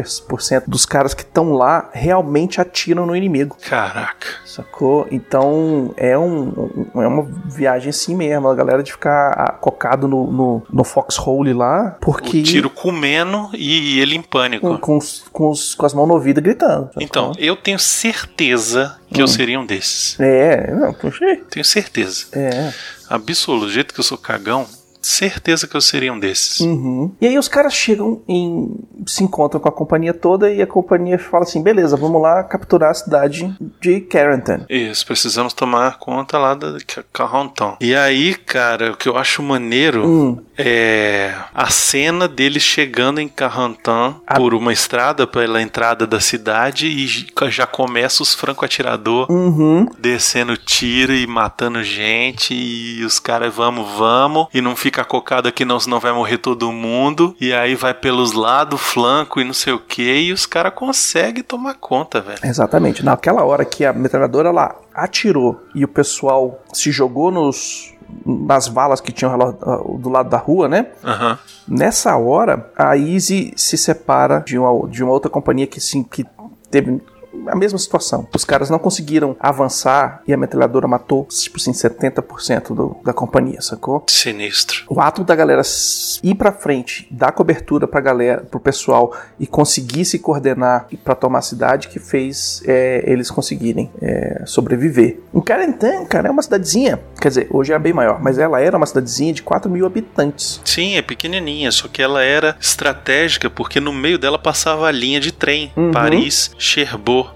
dos caras que estão lá realmente atiram no inimigo. Caraca. Sacou? Então é, um, é uma viagem assim mesmo. A galera de ficar ah, cocado no, no, no foxhole lá, porque. O tiro comendo e ele em pânico. com, com, os- com, os- com as mãos no ouvido gritando. sacou? Então, eu tenho certeza que Hum. eu seria um desses. É, não, puxa. Tenho certeza. É. Absoluto. Do jeito que eu sou cagão, certeza que eu seria um desses. Uhum. E aí os caras chegam em. se encontram com a companhia toda e a companhia fala assim: beleza, vamos lá capturar a cidade de Carrington. Isso, precisamos tomar conta lá da Ca- Carronton. E aí, cara, o que eu acho maneiro Hum. é a cena deles chegando em Carronton A- por uma estrada pela entrada da cidade e já começa os franco-atirador Uhum. descendo tiro e matando gente e os caras vamos, vamos e não fica cocado aqui não, senão vai morrer todo mundo e aí vai pelos lados, flanco e não sei o que e os caras conseguem tomar conta, velho. Exatamente. Naquela hora que a metralhadora lá atirou e o pessoal se jogou nos. nas valas que tinham ah, do lado da rua, né? Aham. Nessa hora, a Easy se separa de uma, de uma outra companhia que, sim, que teve a mesma situação. Os caras não conseguiram avançar e a metralhadora matou, tipo assim, 70% do, da companhia, sacou? Sinistro. O ato da galera ir pra frente, dar cobertura pra galera, pro pessoal e conseguir se coordenar pra tomar a cidade que fez é, eles conseguirem é, sobreviver. Em Carentan, cara, é uma cidadezinha. Quer dizer, hoje é bem maior, mas ela era uma cidadezinha de 4 mil habitantes. Sim, é pequenininha, só que ela era estratégica porque no meio dela passava a linha de trem Uhum.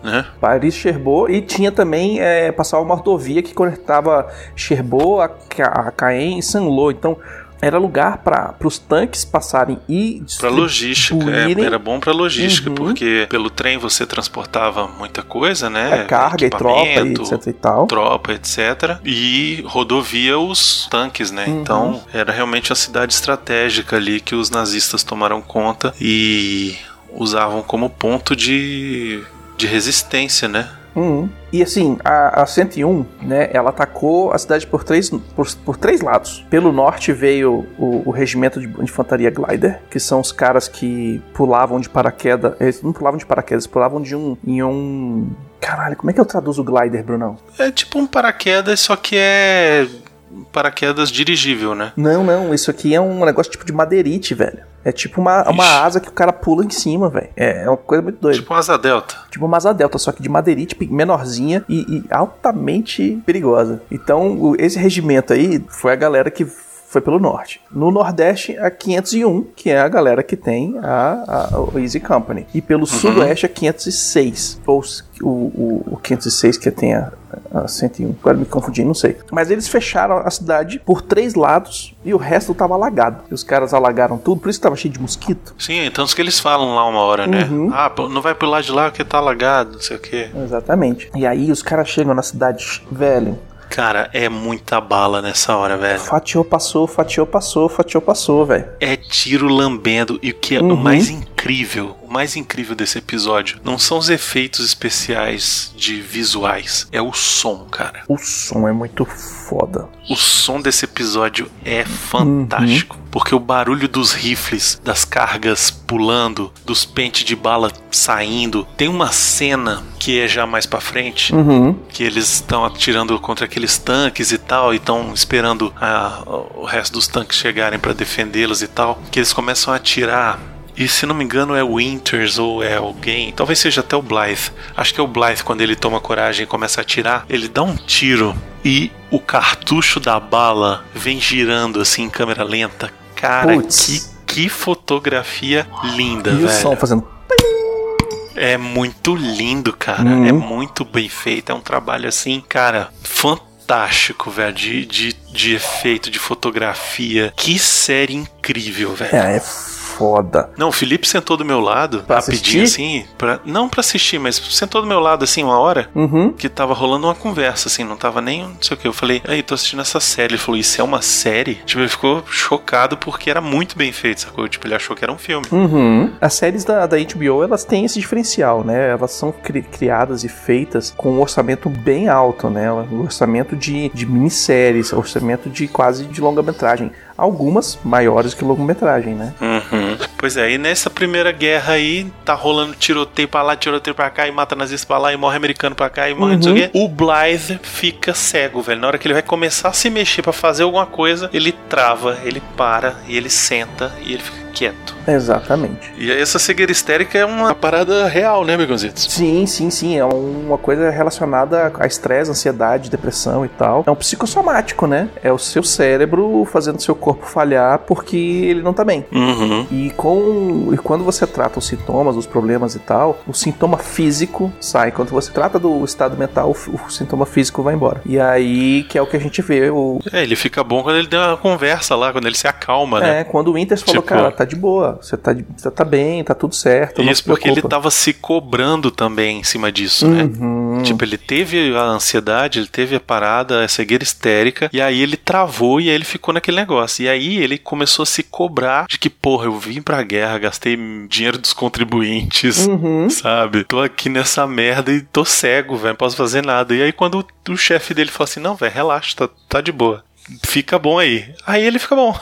Né? Paris, Cherbourg e tinha também é, passava uma rodovia que conectava Cherbourg a, a Caen e Saint-Lô. Então era lugar para os tanques passarem e Pra logística, é, era bom pra logística, Uhum. porque pelo trem você transportava muita coisa, né? a carga e tropa e etc e tal. tropa, etc. E rodovia os tanques, né? Uhum. Então era realmente a cidade estratégica ali que os nazistas tomaram conta e usavam como ponto de, de resistência, né? Uhum. E assim, a, a 101, né, ela atacou a cidade por três, por, por três lados. Pelo norte veio o, o regimento de infantaria Glider, que são os caras que pulavam de paraquedas. Eles não pulavam de paraquedas, pulavam de um. em um. Caralho, como é que eu traduzo o Glider, Brunão? É tipo um paraquedas, só que é paraquedas dirigível, né? Não, não, isso aqui é um negócio tipo de madeirite, velho. É tipo uma, uma asa que o cara pula em cima, velho. É, é uma coisa muito doida. Tipo um asa delta. Tipo uma asa delta, só que de madeirite pe- menorzinha e, e altamente perigosa. Então, o- esse regimento aí foi a galera que foi pelo norte. No nordeste, a 501, que é a galera que tem a, a, o Easy Company. E pelo sudoeste, a 506. Ou o, o, o 506 que tem a, a 101. Agora me confundi, não sei. Mas eles fecharam a cidade por três lados e o resto tava alagado. E os caras alagaram tudo, por isso que tava cheio de mosquito. Sim, então os que eles falam lá uma hora, né? Uhum. Ah, não vai pro lado de lá porque tá alagado, não sei o quê. Exatamente. E aí os caras chegam na cidade, velho. Cara, é muita bala nessa hora, velho. Fatiou, passou, fatiou, passou, fatiou, passou, velho. É tiro lambendo. E o que é Uhum. o mais incrível, o mais incrível desse episódio, não são os efeitos especiais de visuais, é o som, cara. O som é muito foda. O som desse episódio é fantástico. Porque o barulho dos rifles, das cargas pulando, dos pentes de bala saindo. Tem uma cena que é já mais pra frente, Uhum. que eles estão atirando contra aqueles tanques e tal, e estão esperando ah, o resto dos tanques chegarem pra defendê-los e tal, que eles começam a atirar. E se não me engano é o Winters ou é alguém, talvez seja até o Blythe. Acho que é o Blythe quando ele toma coragem e começa a atirar, ele dá um tiro e o cartucho da bala vem girando assim em câmera lenta. Cara, que, que fotografia linda, E o velho. som fazendo. É muito lindo, cara. Uhum. É muito bem feito. É um trabalho assim, cara, fantástico, velho. De, de, de efeito, de fotografia. Que série incrível, velho. É, é foda. Não, o Felipe sentou do meu lado, Pra rapidinho assistir? assim, pra, não pra assistir, mas sentou do meu lado assim uma hora, Uhum. que tava rolando uma conversa, assim, não tava nem, não sei o que. Eu falei, aí, tô assistindo essa série. Ele falou, isso é uma série? Tipo, ele ficou chocado porque era muito bem feito, sacou? Tipo, ele achou que era um filme. Uhum. As séries da, da HBO, elas têm esse diferencial, né? Elas são cri- criadas e feitas com um orçamento bem alto, né? Um orçamento de, de minisséries, orçamento de quase de longa-metragem. Algumas maiores que longa-metragem, né? Uhum. Pois é, e nessa primeira guerra aí, tá rolando tiroteio pra lá, tiroteio pra cá, e mata nazista pra lá, e morre americano pra cá, e morre não sei o quê. O Blythe fica cego, velho. Na hora que ele vai começar a se mexer pra fazer alguma coisa, ele trava, ele para, e ele senta, e ele fica quieto. Exatamente. E essa cegueira histérica é uma parada real, né, Begonzitos? Sim, sim, sim. É uma coisa relacionada a estresse, ansiedade, depressão e tal. É um psicossomático, né? É o seu cérebro fazendo seu corpo falhar porque ele não tá bem. Uhum. E, com, e quando você trata os sintomas, os problemas e tal, o sintoma físico sai. Quando você trata do estado mental, o, o sintoma físico vai embora. E aí que é o que a gente vê. O, É, ele fica bom quando ele tem uma conversa lá, quando ele se acalma, né? é, quando o Winters falou, Tipo- cara, tá de boa, você tá, de- você tá bem, tá tudo certo. Isso porque ele preocupa." tava se cobrando também em cima disso, né? Uhum. Tipo, ele teve a ansiedade, ele teve a parada, a cegueira histérica, e aí ele travou e aí ele ficou naquele negócio. E aí ele começou a se cobrar de que, porra, eu vim pra guerra, gastei dinheiro dos contribuintes, Uhum. sabe? Tô aqui nessa merda e tô cego, velho, não posso fazer nada. E aí quando o, o chefe dele falou assim: não, velho, relaxa, tá, tá de boa. Fica bom aí. Aí ele fica bom.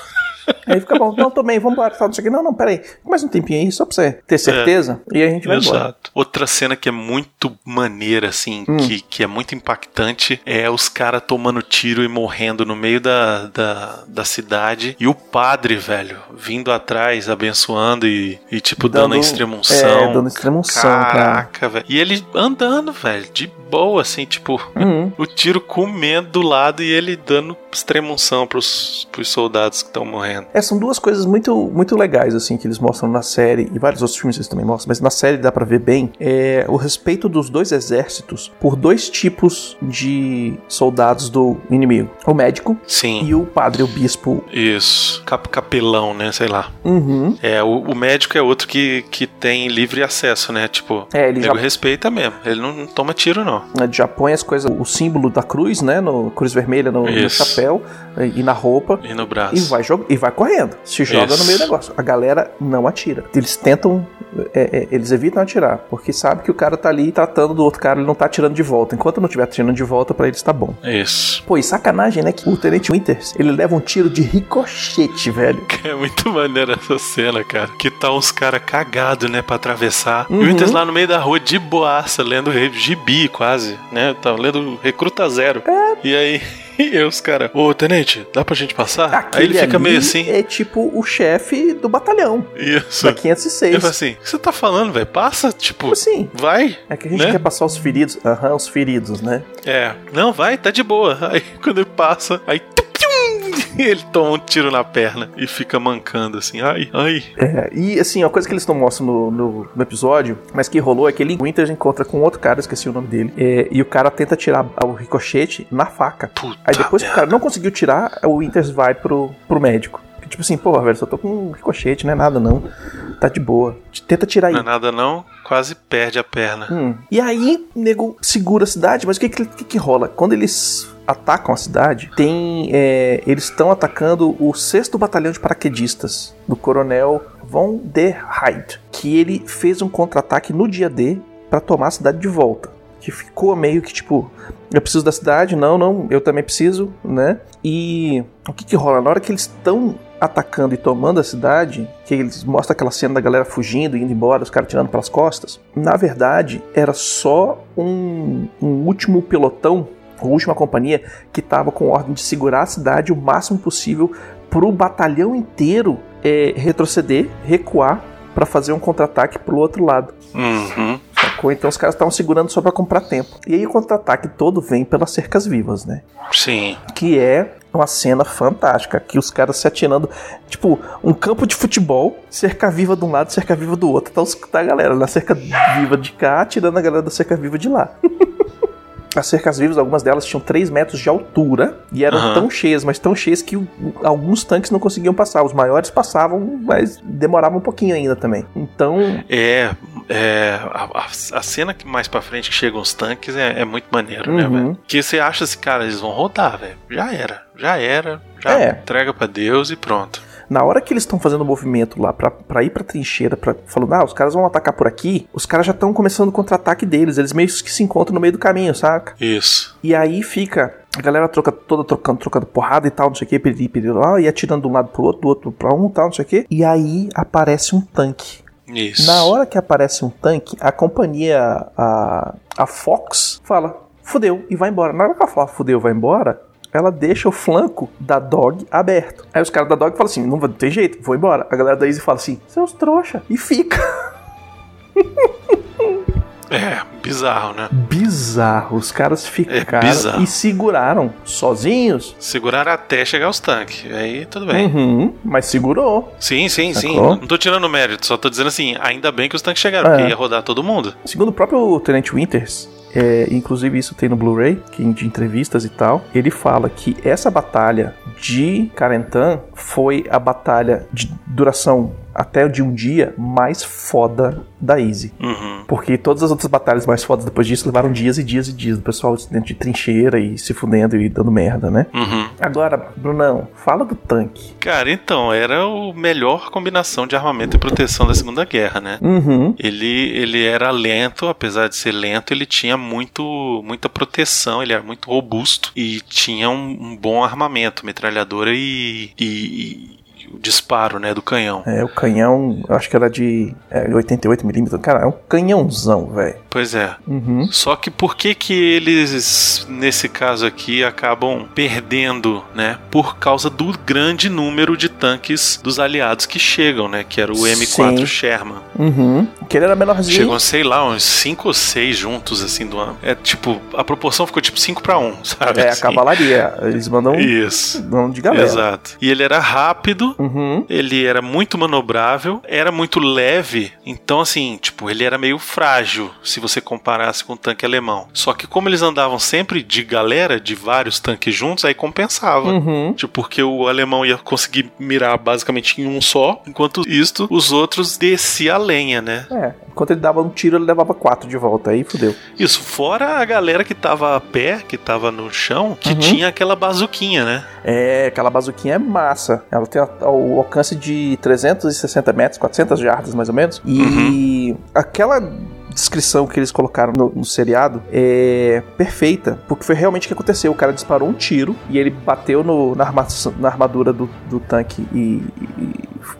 Aí fica bom, não, tô bem, vambora, tal, não sei o que. Não, não, peraí, mais um tempinho aí, só pra você ter certeza, e aí a gente vai embora. Exato. Outra cena que é muito maneira, assim, Hum. que, que é muito impactante, é os caras tomando tiro e morrendo no meio da, da, da cidade. E o padre, velho, vindo atrás, abençoando e, e tipo, dando, a extremunção. É, dando extremunção, cara. Caraca, velho. E ele andando, velho, de boa, assim, tipo, Uhum. o tiro comendo do lado e ele dando extremunção pros, pros soldados que estão morrendo. É, são duas coisas muito, muito legais, assim, que eles mostram na série, e vários outros filmes eles também mostram, mas na série dá pra ver bem, é o respeito dos dois exércitos por dois tipos de soldados do inimigo. O médico Sim. e o padre, o bispo. Isso. Cap capelão, né? Sei lá. Uhum. É, o, o médico é outro que, que tem livre acesso, né? Tipo, É, ele já, respeita mesmo. Ele não, não toma tiro, não. já põe as coisas, o símbolo da cruz, né, no cruz vermelha no, no chapéu e na roupa. E no braço. E vai, e vai correndo. Se joga Isso. no meio do negócio. A galera não atira. Eles tentam. é, é, eles evitam atirar. Porque sabe que o cara tá ali tratando do outro cara, ele não tá atirando de volta. Enquanto não estiver atirando de volta, pra eles tá bom. Isso. Pô, e sacanagem, né? Que o Tenente Winters, ele leva um tiro de ricochete, velho. É muito maneira essa cena, cara. Que tá uns caras cagados, né, pra atravessar. Uhum. E o Winters lá no meio da rua, de boaça, lendo gibi quase, né? Tá lendo Recruta Zero. É. E aí, e aí os caras, ô, tenente, dá pra gente passar? aí Aquele ele fica meio assim. É tipo o chefe do batalhão, Isso. da Ele 506. fala assim: o que você tá falando, velho? Passa, tipo, Tipo assim. vai. É que a gente né? quer passar os feridos. Aham, os feridos, né? É, não, vai, tá de boa. Aí quando ele passa, aí. tum, ele toma um tiro na perna e fica mancando assim. Ai, ai. É, e assim, uma coisa que eles não mostram no, no- no episódio, mas que rolou é que ele, o Winters encontra com outro cara, esqueci o nome dele, é, e o cara tenta tirar o ricochete na faca. Puta Aí depois que o merda. cara não conseguiu tirar, o Winters vai pro, pro médico. Tipo assim, porra, velho, só tô com um ricochete, não é nada não. Tá de boa. Tenta tirar aí. Não é nada não, quase perde a perna. Hum. E aí, o nego segura a cidade, mas o que que, que que rola? Quando eles atacam a cidade, tem. é, eles estão atacando o 6 Batalhão de Paraquedistas, do coronel Von der Heide, que ele fez um contra-ataque no dia D pra tomar a cidade de volta. Que ficou meio que tipo, eu preciso da cidade, não, não, eu também preciso, né? E o que que rola? Na hora que eles estão atacando e tomando a cidade, que eles mostram aquela cena da galera fugindo, indo embora, os caras tirando pelas costas, na verdade era só um, um último pelotão, a última companhia que estava com ordem de segurar a cidade o máximo possível pro batalhão inteiro é, retroceder, recuar para fazer um contra-ataque pro outro lado. Uhum. Sacou? Então os caras estavam segurando só para comprar tempo. E aí o contra-ataque todo vem pelas cercas vivas, né? Sim. que é uma cena fantástica, que os caras se atirando, tipo, um campo de futebol, cerca viva de um lado, cerca viva do outro. Então os- tá a galera na cerca viva de cá, atirando a galera da cerca viva de lá. As cercas vivas, algumas delas tinham 3 metros de altura e eram Aham. tão cheias, mas tão cheias que o- alguns tanques não conseguiam passar. Os maiores passavam, mas demoravam um pouquinho ainda também. Então, É, é a, a- cena que mais pra frente que chegam os tanques é, é muito maneiro, né, Uhum. velho? Que você acha assim, cara, eles vão rodar, velho. Já era, já era, já É. entrega pra Deus e pronto. Na hora que eles estão fazendo o movimento lá pra, pra ir pra trincheira, pra, falando, ah, os caras vão atacar por aqui, os caras já estão começando o contra-ataque deles, eles meio que se encontram no meio do caminho, saca? Isso. E aí fica a galera troca, toda trocando, trocando porrada e tal, não sei o que, piriri, piriri, lá, e atirando de um lado pro outro, do outro pra um, tal, não sei o que. E aí aparece um tanque. Isso. Na hora que aparece um tanque, a companhia, a, a Fox, fala, fudeu, e vai embora. Na hora que ela fala, fudeu, vai embora, ela deixa o flanco da Dog aberto. Aí os caras da Dog falam assim, não vai- tem jeito, vou embora. A galera da Easy fala assim, seus trouxa, e fica. É, bizarro, né? Bizarro, os caras ficaram bizarro. e seguraram sozinhos. Seguraram até chegar os tanques. Aí tudo bem. Uhum, mas segurou. Sim, sim, sim. Sacou? Não tô tirando mérito, só tô dizendo assim, ainda bem que os tanques chegaram, É. porque ia rodar todo mundo. Segundo o próprio Tenente Winters, é, inclusive isso tem no Blu-ray, de entrevistas e tal, ele fala que essa batalha de Carentan foi a batalha de duração até de um dia mais foda da Easy. Uhum. Porque todas as outras batalhas mais fodas depois disso levaram dias e dias e dias do pessoal dentro de trincheira e se fudendo e dando merda, né? Uhum. Agora, Brunão, fala do tanque. Cara, então, era a melhor combinação de armamento e proteção da Segunda Guerra, né? Uhum. Ele, ele era lento, apesar de ser lento, ele tinha muito, muita proteção, ele era muito robusto e tinha um, um bom armamento, metralhadora e, e- e o disparo, né, do canhão. É, o canhão, acho que era de é, 88mm. Cara, é um canhãozão, velho. Pois é. Uhum. Só que por que que eles, nesse caso aqui, acabam perdendo, né? Por causa do grande número de tanques dos aliados que chegam, né? Que era o M4 Sim. Sherman. Uhum. Que ele era menorzinho. Chegam, sei lá, uns 5 ou 6 juntos, assim, do ano. É tipo, a proporção ficou tipo 5 pra 1, sabe? É, a assim? cavalaria. Eles mandam Isso. mandam de galera. Exato. E ele era rápido, Uhum. ele era muito manobrável, era muito leve, então assim, tipo, ele era meio frágil se você comparasse com o tanque alemão. Só que como eles andavam sempre de galera, de vários tanques juntos, aí compensava. Uhum. Tipo, porque o alemão ia conseguir mirar basicamente em um só, enquanto isto, os outros descia a lenha, né? É, enquanto ele dava um tiro, ele levava quatro de volta. Aí fudeu. Isso, fora a galera que tava a pé, que tava no chão, que Uhum. tinha aquela bazuquinha, né? É, aquela bazuquinha é massa. Ela tem o alcance de 360 metros, 400 jardas mais ou menos. E Uhum. aquela descrição que eles colocaram no, no seriado é perfeita, porque foi realmente o que aconteceu. O cara disparou um tiro e ele bateu no- na, arma- na armadura do, do tanque e, e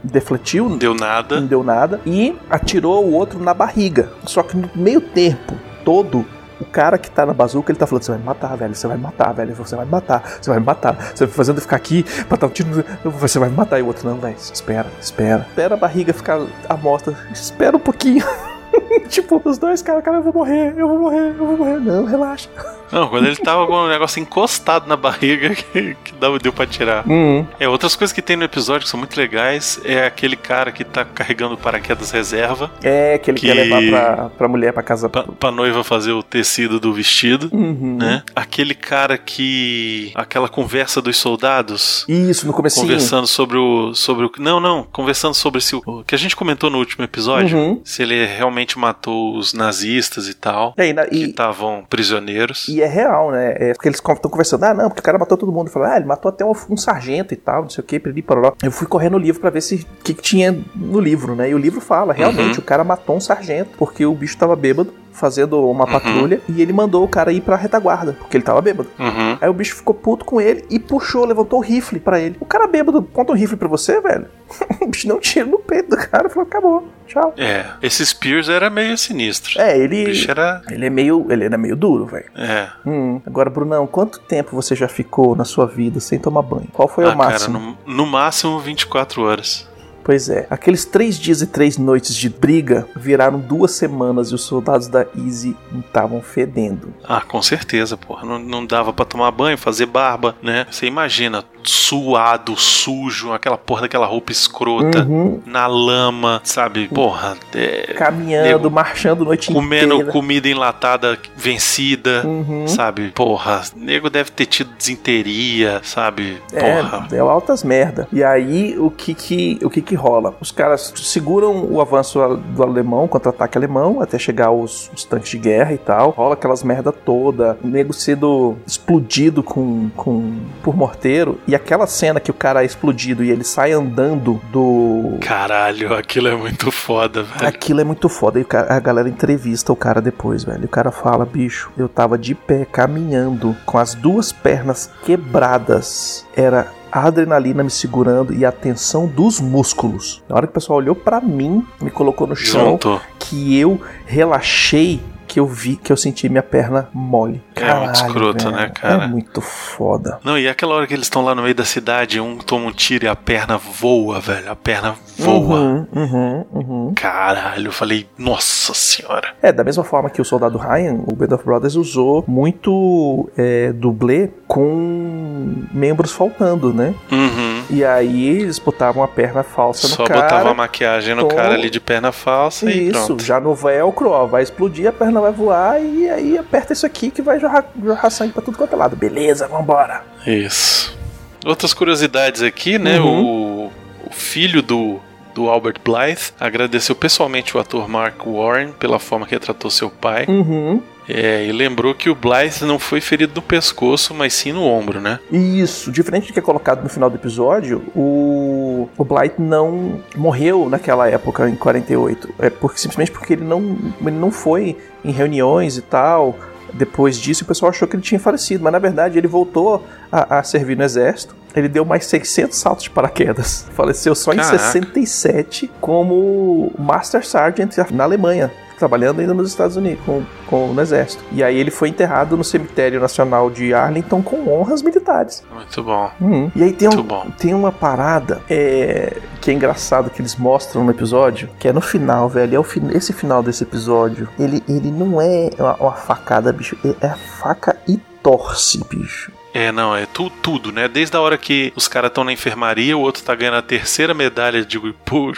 defletiu, Não deu nada. não deu nada, e atirou o outro na barriga. Só que no meio tempo todo, o cara que tá na bazuca, ele tá falando: Você vai me matar, velho, você vai me matar, velho, você vai me matar, você vai me matar, você vai fazendo ficar aqui pra dar um tiro, você vai me matar. E o outro: Não, velho, espera, espera. Espera a barriga ficar à mostra, espera um pouquinho. tipo, os dois, cara, cara, eu vou morrer, eu vou morrer, eu vou morrer. Não, relaxa. Não, quando ele tava com um negócio encostado na barriga que, que deu pra tirar. Uhum. É, outras coisas que tem no episódio que são muito legais é aquele cara que tá carregando o paraquedas reserva É, que ele Que- quer levar pra, pra mulher pra casa. pra, pra noiva fazer o tecido do vestido, Uhum. né? Aquele cara que. aquela conversa dos soldados. Isso, no comecinho. Conversando sobre o. sobre o. Não, não. Conversando sobre se o. o que a gente comentou no último episódio. Uhum. Se ele realmente matou os nazistas e tal. É, e, na- Que estavam prisioneiros. e é real, né? É porque eles estão conversando, ah, não, porque o cara matou todo mundo. Fala, ah, ele matou até um, um sargento e tal, não sei o que, piriri, paroró. Eu fui correr no livro pra ver se o que, que tinha no livro, né? E o livro fala, realmente, Uhum. o cara matou um sargento porque o bicho tava bêbado, fazendo uma patrulha, e ele mandou o cara ir pra retaguarda, porque ele tava bêbado. Uhum. Aí o bicho ficou puto com ele e puxou, levantou o rifle pra ele. O cara bêbado conta um rifle pra você, velho. o bicho um tiro no peito do cara e falou: acabou, tchau. É, esse Spears era meio sinistro. É, O ele. bicho era. Ele é meio. Ele era meio duro, velho. É. Hum. Agora, Brunão, quanto tempo você já ficou na sua vida sem tomar banho? Qual foi ah, o máximo? cara, no, no máximo 24 horas. Pois é, aqueles três dias e três noites de briga viraram duas semanas e os soldados da Easy estavam fedendo. Ah, com certeza, porra. Não, não dava pra tomar banho, fazer barba, né? Você imagina, suado, sujo, aquela porra daquela roupa escrota, Uhum. na lama, sabe? Porra, é, Caminhando, Nego, marchando noite comendo inteira. comida enlatada vencida, Uhum. sabe? Porra, nego deve ter tido desinteria, sabe? É, Porra. deu altas merda. E aí, o que que, o que que rola? Os caras seguram o avanço do alemão, contra-ataque alemão, até chegar os, os tanques de guerra e tal. Rola aquelas merda toda, o nego sendo explodido com, com, por morteiro. E aquela cena que o cara é explodido e ele sai andando do... Caralho, aquilo é muito foda, velho. Aquilo é muito foda. E cara- a galera entrevista o cara depois, velho. E o cara fala: bicho, eu tava de pé caminhando com as duas pernas quebradas. Era a adrenalina me segurando e a tensão dos músculos. Na hora que o pessoal olhou pra mim, me colocou no chão, Junto. que eu relaxei. Que eu vi, que eu senti minha perna mole. É muito escroto, velho, né, cara? É muito foda. Não, e aquela hora que eles estão lá no meio da cidade, um toma um tiro e a perna voa, velho. A perna voa. Uhum, uhum, uhum. Caralho, eu falei, nossa senhora. É, da mesma forma que o Soldado Ryan, o Band of Brothers usou muito é, dublê com membros faltando, né? Uhum. E aí eles botavam a perna falsa Só no cara. botava a maquiagem no cara ali de perna falsa e Isso, pronto. já no velcro, ó, vai explodir, a perna vai voar e aí aperta isso aqui que vai jorrar, jorrar sangue pra tudo quanto é lado. Beleza, vambora. Isso. Outras curiosidades aqui, né? Uhum. O, o filho do, do Albert Blythe agradeceu pessoalmente o ator Mark Warren pela forma que ele tratou seu pai. Uhum. É, e lembrou que o Blythe não foi ferido no pescoço, mas sim no ombro, né? Isso, diferente do que é colocado no final do episódio, o, o Blight não morreu naquela época, em 48. É porque, simplesmente porque ele não, ele não foi em reuniões e tal. Depois disso, o pessoal achou que ele tinha falecido, mas na verdade ele voltou a, a servir no exército. Ele deu mais 600 saltos de paraquedas. Faleceu só em Caraca. 67 como Master Sergeant na Alemanha. Trabalhando ainda nos Estados Unidos, com, com, no exército. E aí ele foi enterrado no Cemitério Nacional de Arlington com honras militares. Muito bom. Uhum. E aí tem, um, tem uma parada é, que é engraçado que eles mostram no episódio, que é no final, velho. É o fin esse final desse episódio, ele, ele não é uma, uma facada, bicho. É a faca e torce, bicho. É, não, é tu, tudo, né? Desde a hora que os caras estão na enfermaria, o outro tá ganhando a terceira medalha de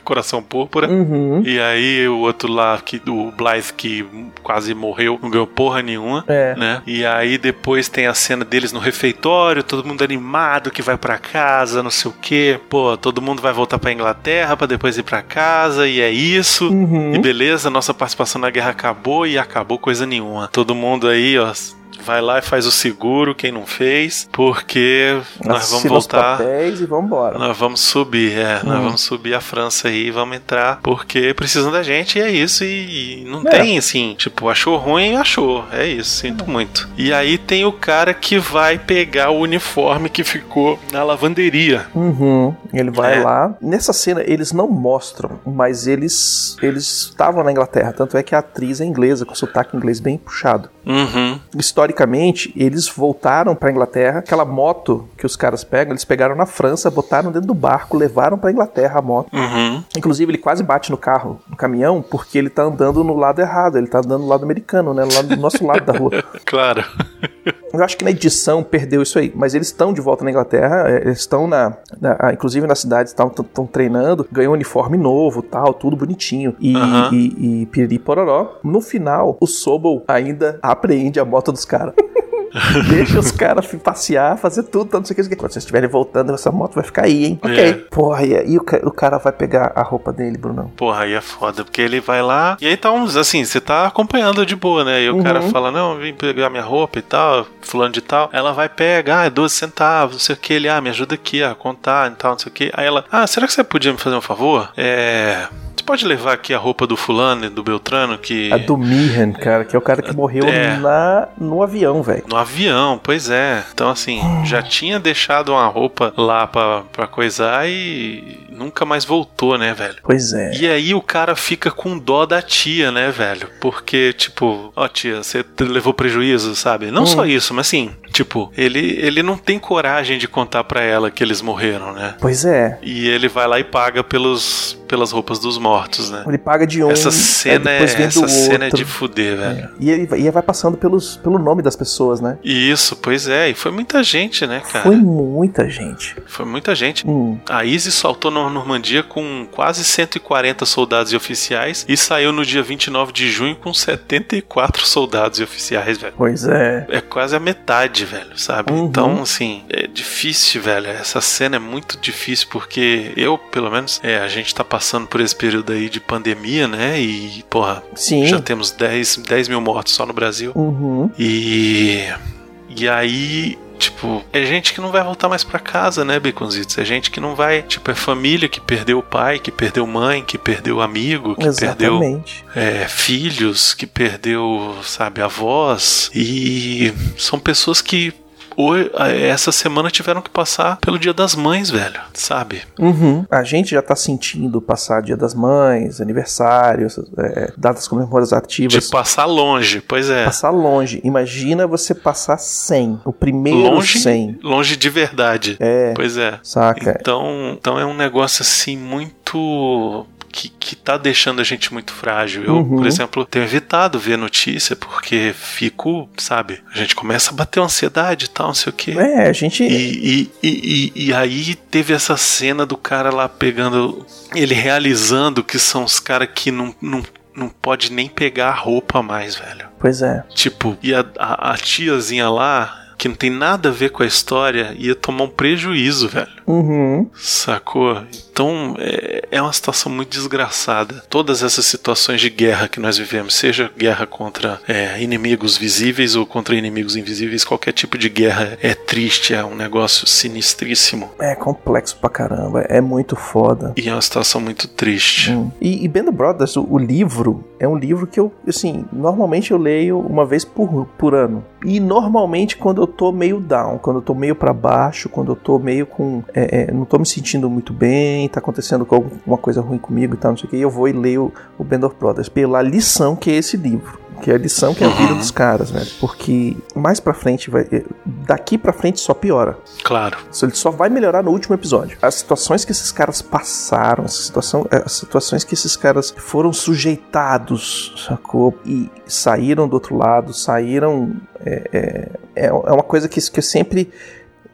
coração púrpura. Uhum. E aí o outro lá, que, o Blythe, que quase morreu, não ganhou porra nenhuma. É. Né? E aí depois tem a cena deles no refeitório, todo mundo animado que vai pra casa, não sei o que. Pô, todo mundo vai voltar pra Inglaterra pra depois ir pra casa, e é isso. Uhum. E beleza, nossa participação na guerra acabou e acabou coisa nenhuma. Todo mundo aí, ó. Vai lá e faz o seguro, quem não fez, porque nós vamos Assina os voltar. papéis e vambora. Nós vamos subir, é. Nós Hum. vamos subir a França aí e vamos entrar porque precisam da gente e é isso. E, e não É. tem assim, tipo, achou ruim, achou. É isso, sinto muito. E aí tem o cara que vai pegar o uniforme que ficou na lavanderia. Uhum. Ele vai É. lá. Nessa cena eles não mostram, mas eles eles estavam na Inglaterra. Tanto é que a atriz é inglesa, com sotaque inglês bem puxado. Uhum. Historicamente, eles voltaram pra Inglaterra. Aquela moto que os caras pegam, eles pegaram na França, botaram dentro do barco, levaram pra Inglaterra a moto. Uhum. Inclusive, ele quase bate no carro, no caminhão, porque ele tá andando no lado errado. Ele tá andando no lado americano, né? Lá do nosso lado da rua. Claro. Eu acho que na edição perdeu isso aí, mas eles estão de volta na Inglaterra, é, eles estão na, na- inclusive na cidade, estão treinando, ganhou um uniforme novo, tal, tudo bonitinho e, Aham. e, e piriri pororó. No final, o Sobol ainda apreende a moto dos caras. Deixa os caras passear, fazer tudo, não sei o que. Quando vocês estiverem voltando, essa moto vai ficar aí, hein? Ok. É. Porra, e aí o, ca- o cara vai pegar a roupa dele, Brunão? Porra, aí é foda, porque ele vai lá e aí tá uns, assim, você tá acompanhando de boa, né? E o Uhum. cara fala, não, vim pegar minha roupa e tal, fulano de tal. Ela vai pegar, ah, é 12 centavos, não sei o que, ele, ah, me ajuda aqui a contar e tal, não sei o que. Aí ela, ah, será que você podia me fazer um favor? É... Pode levar aqui a roupa do fulano e do Beltrano que... A do Mihan, cara, que é o cara que morreu É. na, no avião, velho. No avião, pois é. Então, assim, já tinha deixado uma roupa lá pra, pra coisar e nunca mais voltou, né, velho? Pois é. E aí o cara fica com dó da tia, né, velho? Porque, tipo, ó, tia, você levou prejuízo, sabe? Não só isso, mas assim, tipo, ele, ele não tem coragem de contar pra ela que eles morreram, né? Pois é. E ele vai lá e paga pelos, pelas roupas dos mortos, né? Ele paga de um. Essa aí cena, é, essa cena é de fuder, velho. E ele vai- e vai passando pelos, pelo nome das pessoas, né? Isso, pois é. E foi muita gente, né, cara? Foi muita gente. Foi muita gente. Hum, A ISIS saltou na Normandia com quase 140 soldados e oficiais e saiu no dia 29 de junho com 74 soldados e oficiais, velho. pois é. É quase a metade, velho, sabe? Uhum. Então, assim, é difícil, velho. Essa cena é muito difícil porque eu, pelo menos, é, a gente tá passando por esse período aí de pandemia, né? E, porra, Sim. já temos 10, 10 mil mortos só no Brasil. Uhum. E. E aí. Tipo, é gente que não vai voltar mais pra casa, né, Baconzitos? É gente que não vai. Tipo, é família que perdeu o pai, que perdeu mãe, que perdeu amigo, que perdeu Exatamente. é, filhos, que perdeu, sabe, avós. E são pessoas que ho- essa semana tiveram que passar pelo Dia das Mães, velho, sabe? Uhum. A gente já tá sentindo passar Dia das Mães, aniversários, é, datas comemorativas. De passar longe, pois é. Passar longe. Imagina você passar 100. O primeiro Longe, 100. longe de verdade. É. Pois é. Saca? Então, então é um negócio assim muito. Que, que tá deixando a gente muito frágil. Eu, Uhum. por exemplo, tenho evitado ver notícia porque fico, sabe? A gente começa a bater uma ansiedade e tal, não sei o quê. É, a gente. E, e, e, e, e aí teve essa cena do cara lá pegando. Ele realizando que são os caras que não, não, não pode nem pegar a roupa mais, velho. Pois é. Tipo, e a, a, a tiazinha lá, que não tem nada a ver com a história, ia tomar um prejuízo, velho. Uhum. Sacou? Então é, é uma situação muito desgraçada. Todas essas situações de guerra que nós vivemos, seja guerra contra é, inimigos visíveis ou contra inimigos invisíveis, qualquer tipo de guerra é triste, é um negócio sinistríssimo. É complexo pra caramba. É muito foda. E é uma situação muito triste. Hum. E, e Band Brothers, o, o livro, é um livro que eu, assim, normalmente eu leio uma vez por, por ano. E normalmente quando eu tô meio down, quando eu tô meio pra baixo, quando eu tô meio com. é, é, não tô me sentindo muito bem, tá acontecendo com alguma coisa ruim comigo e tal, não sei o que, eu vou e leio o Band of Brothers pela lição que é esse livro. Que é a lição que é a vida dos caras, velho. Porque mais pra frente, vai, daqui pra frente só piora. Claro. Isso ele só vai melhorar no último episódio. As situações que esses caras passaram, as, situação, eh, as situações que esses caras foram sujeitados, sacou? E saíram do outro lado, saíram. É, é, é é uma coisa que, que eu sempre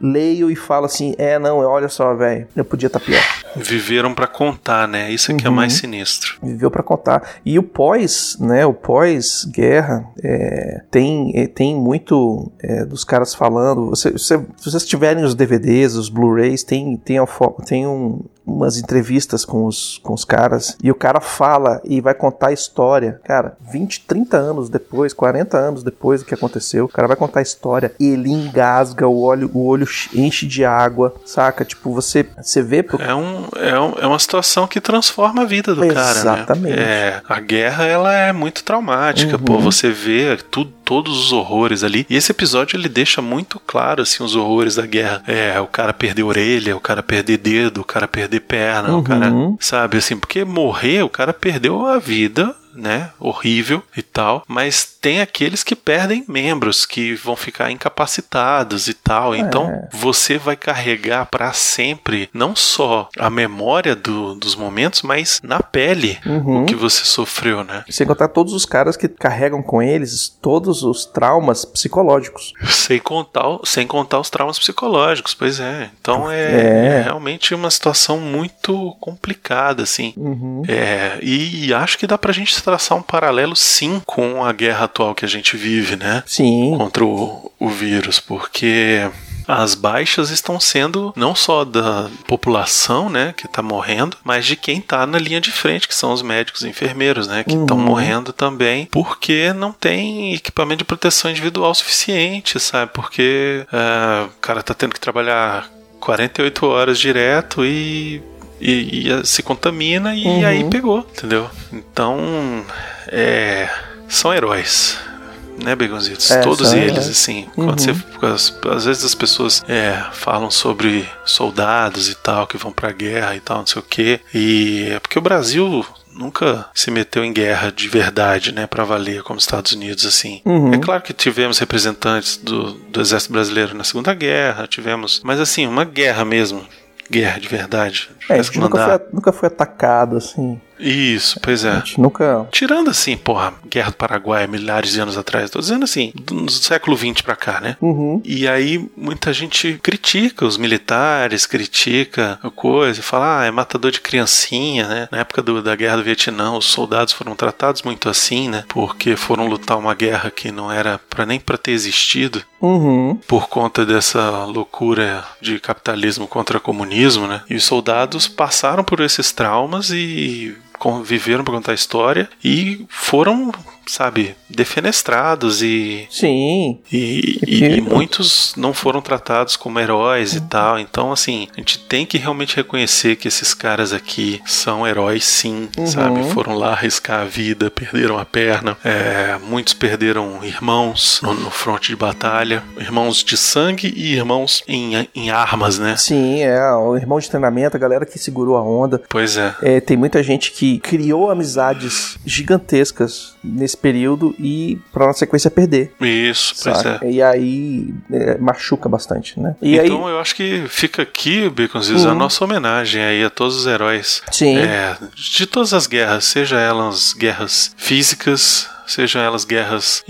leio e falo assim: é, não, olha só, velho, eu podia estar pior. Viveram pra contar, né? Isso aqui é Uhum. mais sinistro. Viveu pra contar. E o pós, né? O pós-guerra é, tem, é, tem muito é, dos caras falando. Você, você- se vocês tiverem os DVDs, os Blu-rays, tem, tem, tem um- umas entrevistas com os, com os caras e o cara fala e vai contar a história. Cara, 20, 30 anos depois, 40 anos depois do que aconteceu, o cara vai contar a história, ele engasga, o olho, o olho enche de água, saca? Tipo, você, você vê. pro- É, um, é, um- é uma situação que transforma a vida do cara, né? Exatamente. É, a guerra, ela é muito traumática, Uhum. pô. Você vê tudo, todos os horrores ali. E esse episódio, ele deixa muito claro, assim, os horrores da guerra. É, o cara perder orelha, o cara perder dedo, o cara perder perna, Uhum. o cara... Sabe, assim, porque morrer, o cara perdeu a vida né? Horrível e tal. Mas tem aqueles que perdem membros, que vão ficar incapacitados e tal. Então É. você vai carregar pra sempre não só a memória do- dos momentos, mas na pele Uhum. o que você sofreu, né? Sem contar todos os caras que carregam com eles todos os traumas psicológicos. Sem contar, sem contar os traumas psicológicos, pois é. Então é, É. é realmente uma situação muito complicada, assim. Uhum. É, e acho que dá pra gente traçar um paralelo sim com a guerra atual que a gente vive, né? Sim. Contra o, o vírus, porque as baixas estão sendo não só da população, né, que tá morrendo, mas de quem tá na linha de frente, que são os médicos e enfermeiros, né, que estão Uhum. morrendo também, porque não tem equipamento de proteção individual suficiente, sabe? Porque é, o cara tá tendo que trabalhar 48 horas direto e e, e se contamina e Uhum. aí pegou, entendeu? Então, é, são heróis. Né, Begonzitos? É, Todos eles, heróis. assim. Uhum. Quando você, às, às vezes as pessoas é, falam sobre soldados e tal, que vão pra guerra e tal, não sei o quê. E é porque o Brasil nunca se meteu em guerra de verdade, né, pra valer, como os Estados Unidos, assim. Uhum. É claro que tivemos representantes do, do Exército Brasileiro na Segunda Guerra, tivemos. Mas assim, uma guerra mesmo. Guerra de verdade. É, a gente nunca foi, nunca foi atacado, assim. Isso, pois A é. gente nunca. Tirando assim, porra, Guerra do Paraguai, milhares de anos atrás. Tô dizendo assim, do século XX pra cá, né? Uhum. E aí muita gente critica os militares, critica a coisa, fala, ah, é matador de criancinha, né? Na época do- da guerra do Vietnã, os soldados foram tratados muito assim, né? Porque foram lutar uma guerra que não era pra nem pra ter existido Uhum. por conta dessa loucura de capitalismo contra comunismo, né? E os soldados passaram por esses traumas e conviveram para contar a história e foram, sabe, defenestrados e Sim. e, E e- muitos não foram tratados como heróis e tal. Então, assim, a gente tem que realmente reconhecer que esses caras aqui são heróis, sim, Uhum. sabe? Foram lá arriscar a vida, perderam a perna. É, muitos perderam irmãos no, no fronte de batalha, irmãos de sangue e irmãos em, em armas, né? Sim, é. O irmão de treinamento, a galera que segurou a onda. Pois é. É, tem muita gente que criou amizades gigantescas nesse período e pra na sequência perder. Isso, pois é. E aí é, machuca bastante, né? E então aí. eu acho que fica aqui, Baconzitos, a Uhum. nossa homenagem aí a todos os heróis Sim. É, de todas as guerras, seja elas guerras físicas, seja elas guerras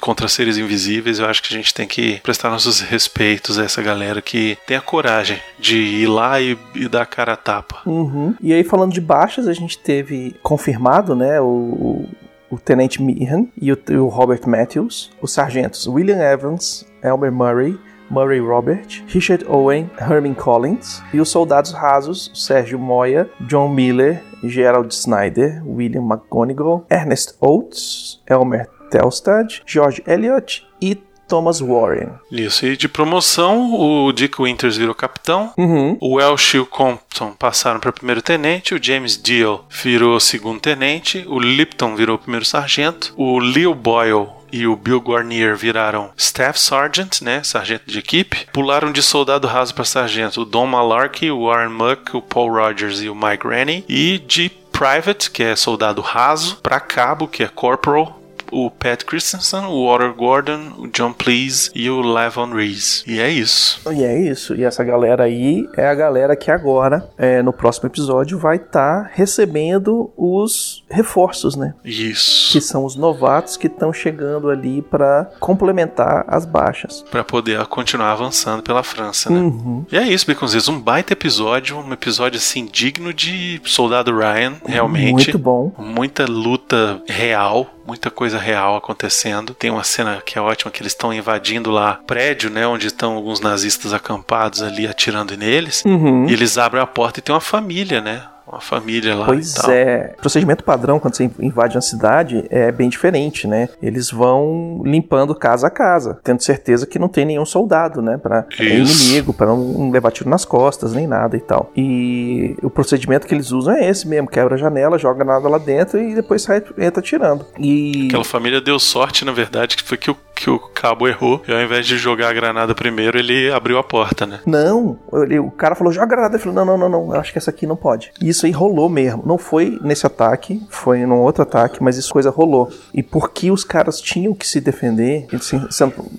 contra seres invisíveis, eu acho que a gente tem que prestar nossos respeitos a essa galera que tem a coragem de ir lá e, e dar a cara a tapa. Uhum. E aí, falando de baixas, a gente teve confirmado, né, o, o Tenente Meehan e o, o Robert Matthews, os sargentos William Evans, Elmer Murray, Murray Robert, Richard Owen, Herman Collins e os soldados rasos Sérgio Moya, John Miller, Gerald Snyder, William McGonigal, Ernest Oates, Elmer Telstad, George Eliot e Thomas Warren. Isso, e de promoção, o Dick Winters virou capitão, Uhum. o Welsh e o Compton passaram para primeiro tenente, o James Deal virou segundo tenente, o Lipton virou primeiro sargento, o Leo Boyle e o Bill Guarnier viraram Staff Sergeant, né, sargento de equipe. Pularam de soldado raso para sargento o Don Malarkey, o Warren Muck, o Paul Rogers e o Mike Rennie. E de Private, que é soldado raso, para cabo, que é Corporal, o Pat Christensen, o Walter Gordon, o John Please e o Levon Reese. E é isso. E é isso. E essa galera aí é a galera que agora, é, no próximo episódio, vai estar recebendo os reforços, né? Isso. Que são os novatos que estão chegando ali pra complementar as baixas. Pra poder continuar avançando pela França, né? Uhum. E é isso, Baconzitos. Um baita episódio, um episódio assim digno de Soldado Ryan, realmente. Muito bom. Muita luta real, muita coisa real acontecendo. Tem uma cena que é ótima que eles estão invadindo lá prédio, né, onde estão alguns nazistas acampados ali atirando neles. Uhum. E eles abrem a porta e tem uma família, né? Uma família lá Pois é. O procedimento padrão quando você invade uma cidade é bem diferente, né? Eles vão limpando casa a casa, tendo certeza que não tem nenhum soldado, né? Pra é Isso. inimigo, pra não levar tiro nas costas, nem nada e tal. E o procedimento que eles usam é esse mesmo: quebra a janela, joga nada lá dentro e depois sai, entra tirando. E. Aquela família deu sorte, na verdade, que foi que o que o cabo errou. E ao invés de jogar a granada primeiro, ele abriu a porta, né? Não, ele- o cara falou, joga a granada. Ele falou, não, não, não, não, acho que essa aqui não pode. E isso aí rolou mesmo. Não foi nesse ataque, foi num outro ataque, mas isso coisa rolou. E porque os caras tinham que se defender, assim,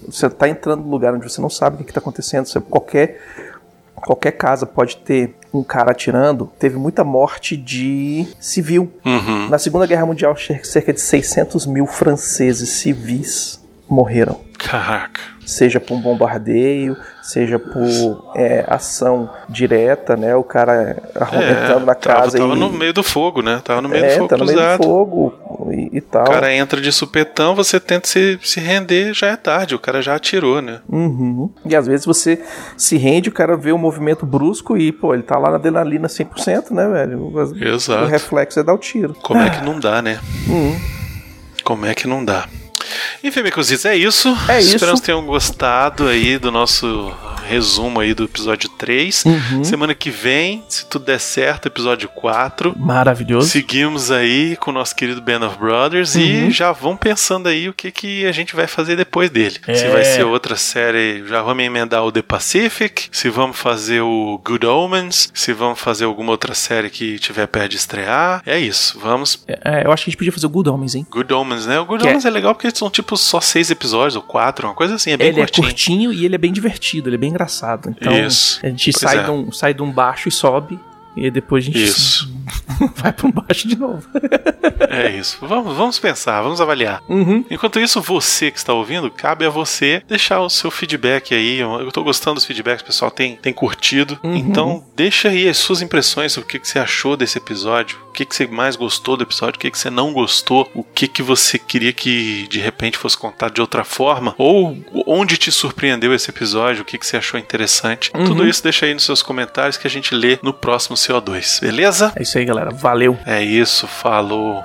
você, tá entrando num lugar onde você não sabe o que, que tá acontecendo, você, qualquer, qualquer casa pode ter um cara atirando. Teve muita morte de civil. Uhum. Na Segunda Guerra Mundial, cer- cerca de 600 mil franceses civis morreram Caraca. seja por um bombardeio, seja por é, ação direta, né? O cara arrum- entrando na É, tava, casa tava e no meio do fogo, né? Tava no meio do é, fogo tá no meio do fogo e, e tal. O cara entra de supetão, você tenta se, se render, já é tarde, o cara já atirou, né? Uhum. E às vezes você se rende, o cara vê um movimento brusco e, pô, ele tá lá na adrenalina 100%, né, velho? O, Exato. o reflexo é dar o tiro. Como é que não dá, né? Uhum. Como é que não dá? Enfim, Becositos, é isso. É isso. Esperamos que tenham gostado aí do nosso resumo aí do episódio 3. Uhum. Semana que vem, se tudo der certo, episódio 4. Maravilhoso. Seguimos aí com o nosso querido Band of Brothers Uhum. e já vão pensando aí o que, que a gente vai fazer depois dele. Se É. vai ser outra série, já vamos emendar o The Pacific, se vamos fazer o Good Omens, se vamos fazer alguma outra série que tiver perto de estrear. É isso, vamos. É, eu acho que a gente podia fazer o Good Homens, hein? Good Omens, né? O Good Que é- Omens é legal porque são tipo só seis episódios ou quatro, uma coisa assim, é bem ele curtinho. é curtinho e ele é bem divertido, ele é bem engraçado. Então Isso. a gente Pois sai, é. de um, sai de um baixo e sobe. E depois a gente Isso. vai um baixo de novo. É isso. Vamos, vamos pensar, vamos avaliar. Uhum. Enquanto isso, você que está ouvindo, cabe a você deixar o seu feedback aí. Eu tô gostando dos feedbacks, o pessoal tem, tem curtido. Uhum. Então, deixa aí as suas impressões sobre o que, que você achou desse episódio. O que, que você mais gostou do episódio, o que, que você não gostou, o que, que você queria que de repente fosse contado de outra forma, ou onde te surpreendeu esse episódio, o que, que você achou interessante. Uhum. Tudo isso deixa aí nos seus comentários que a gente lê no próximo CO2, beleza? É isso aí, galera. Valeu. É isso, falou.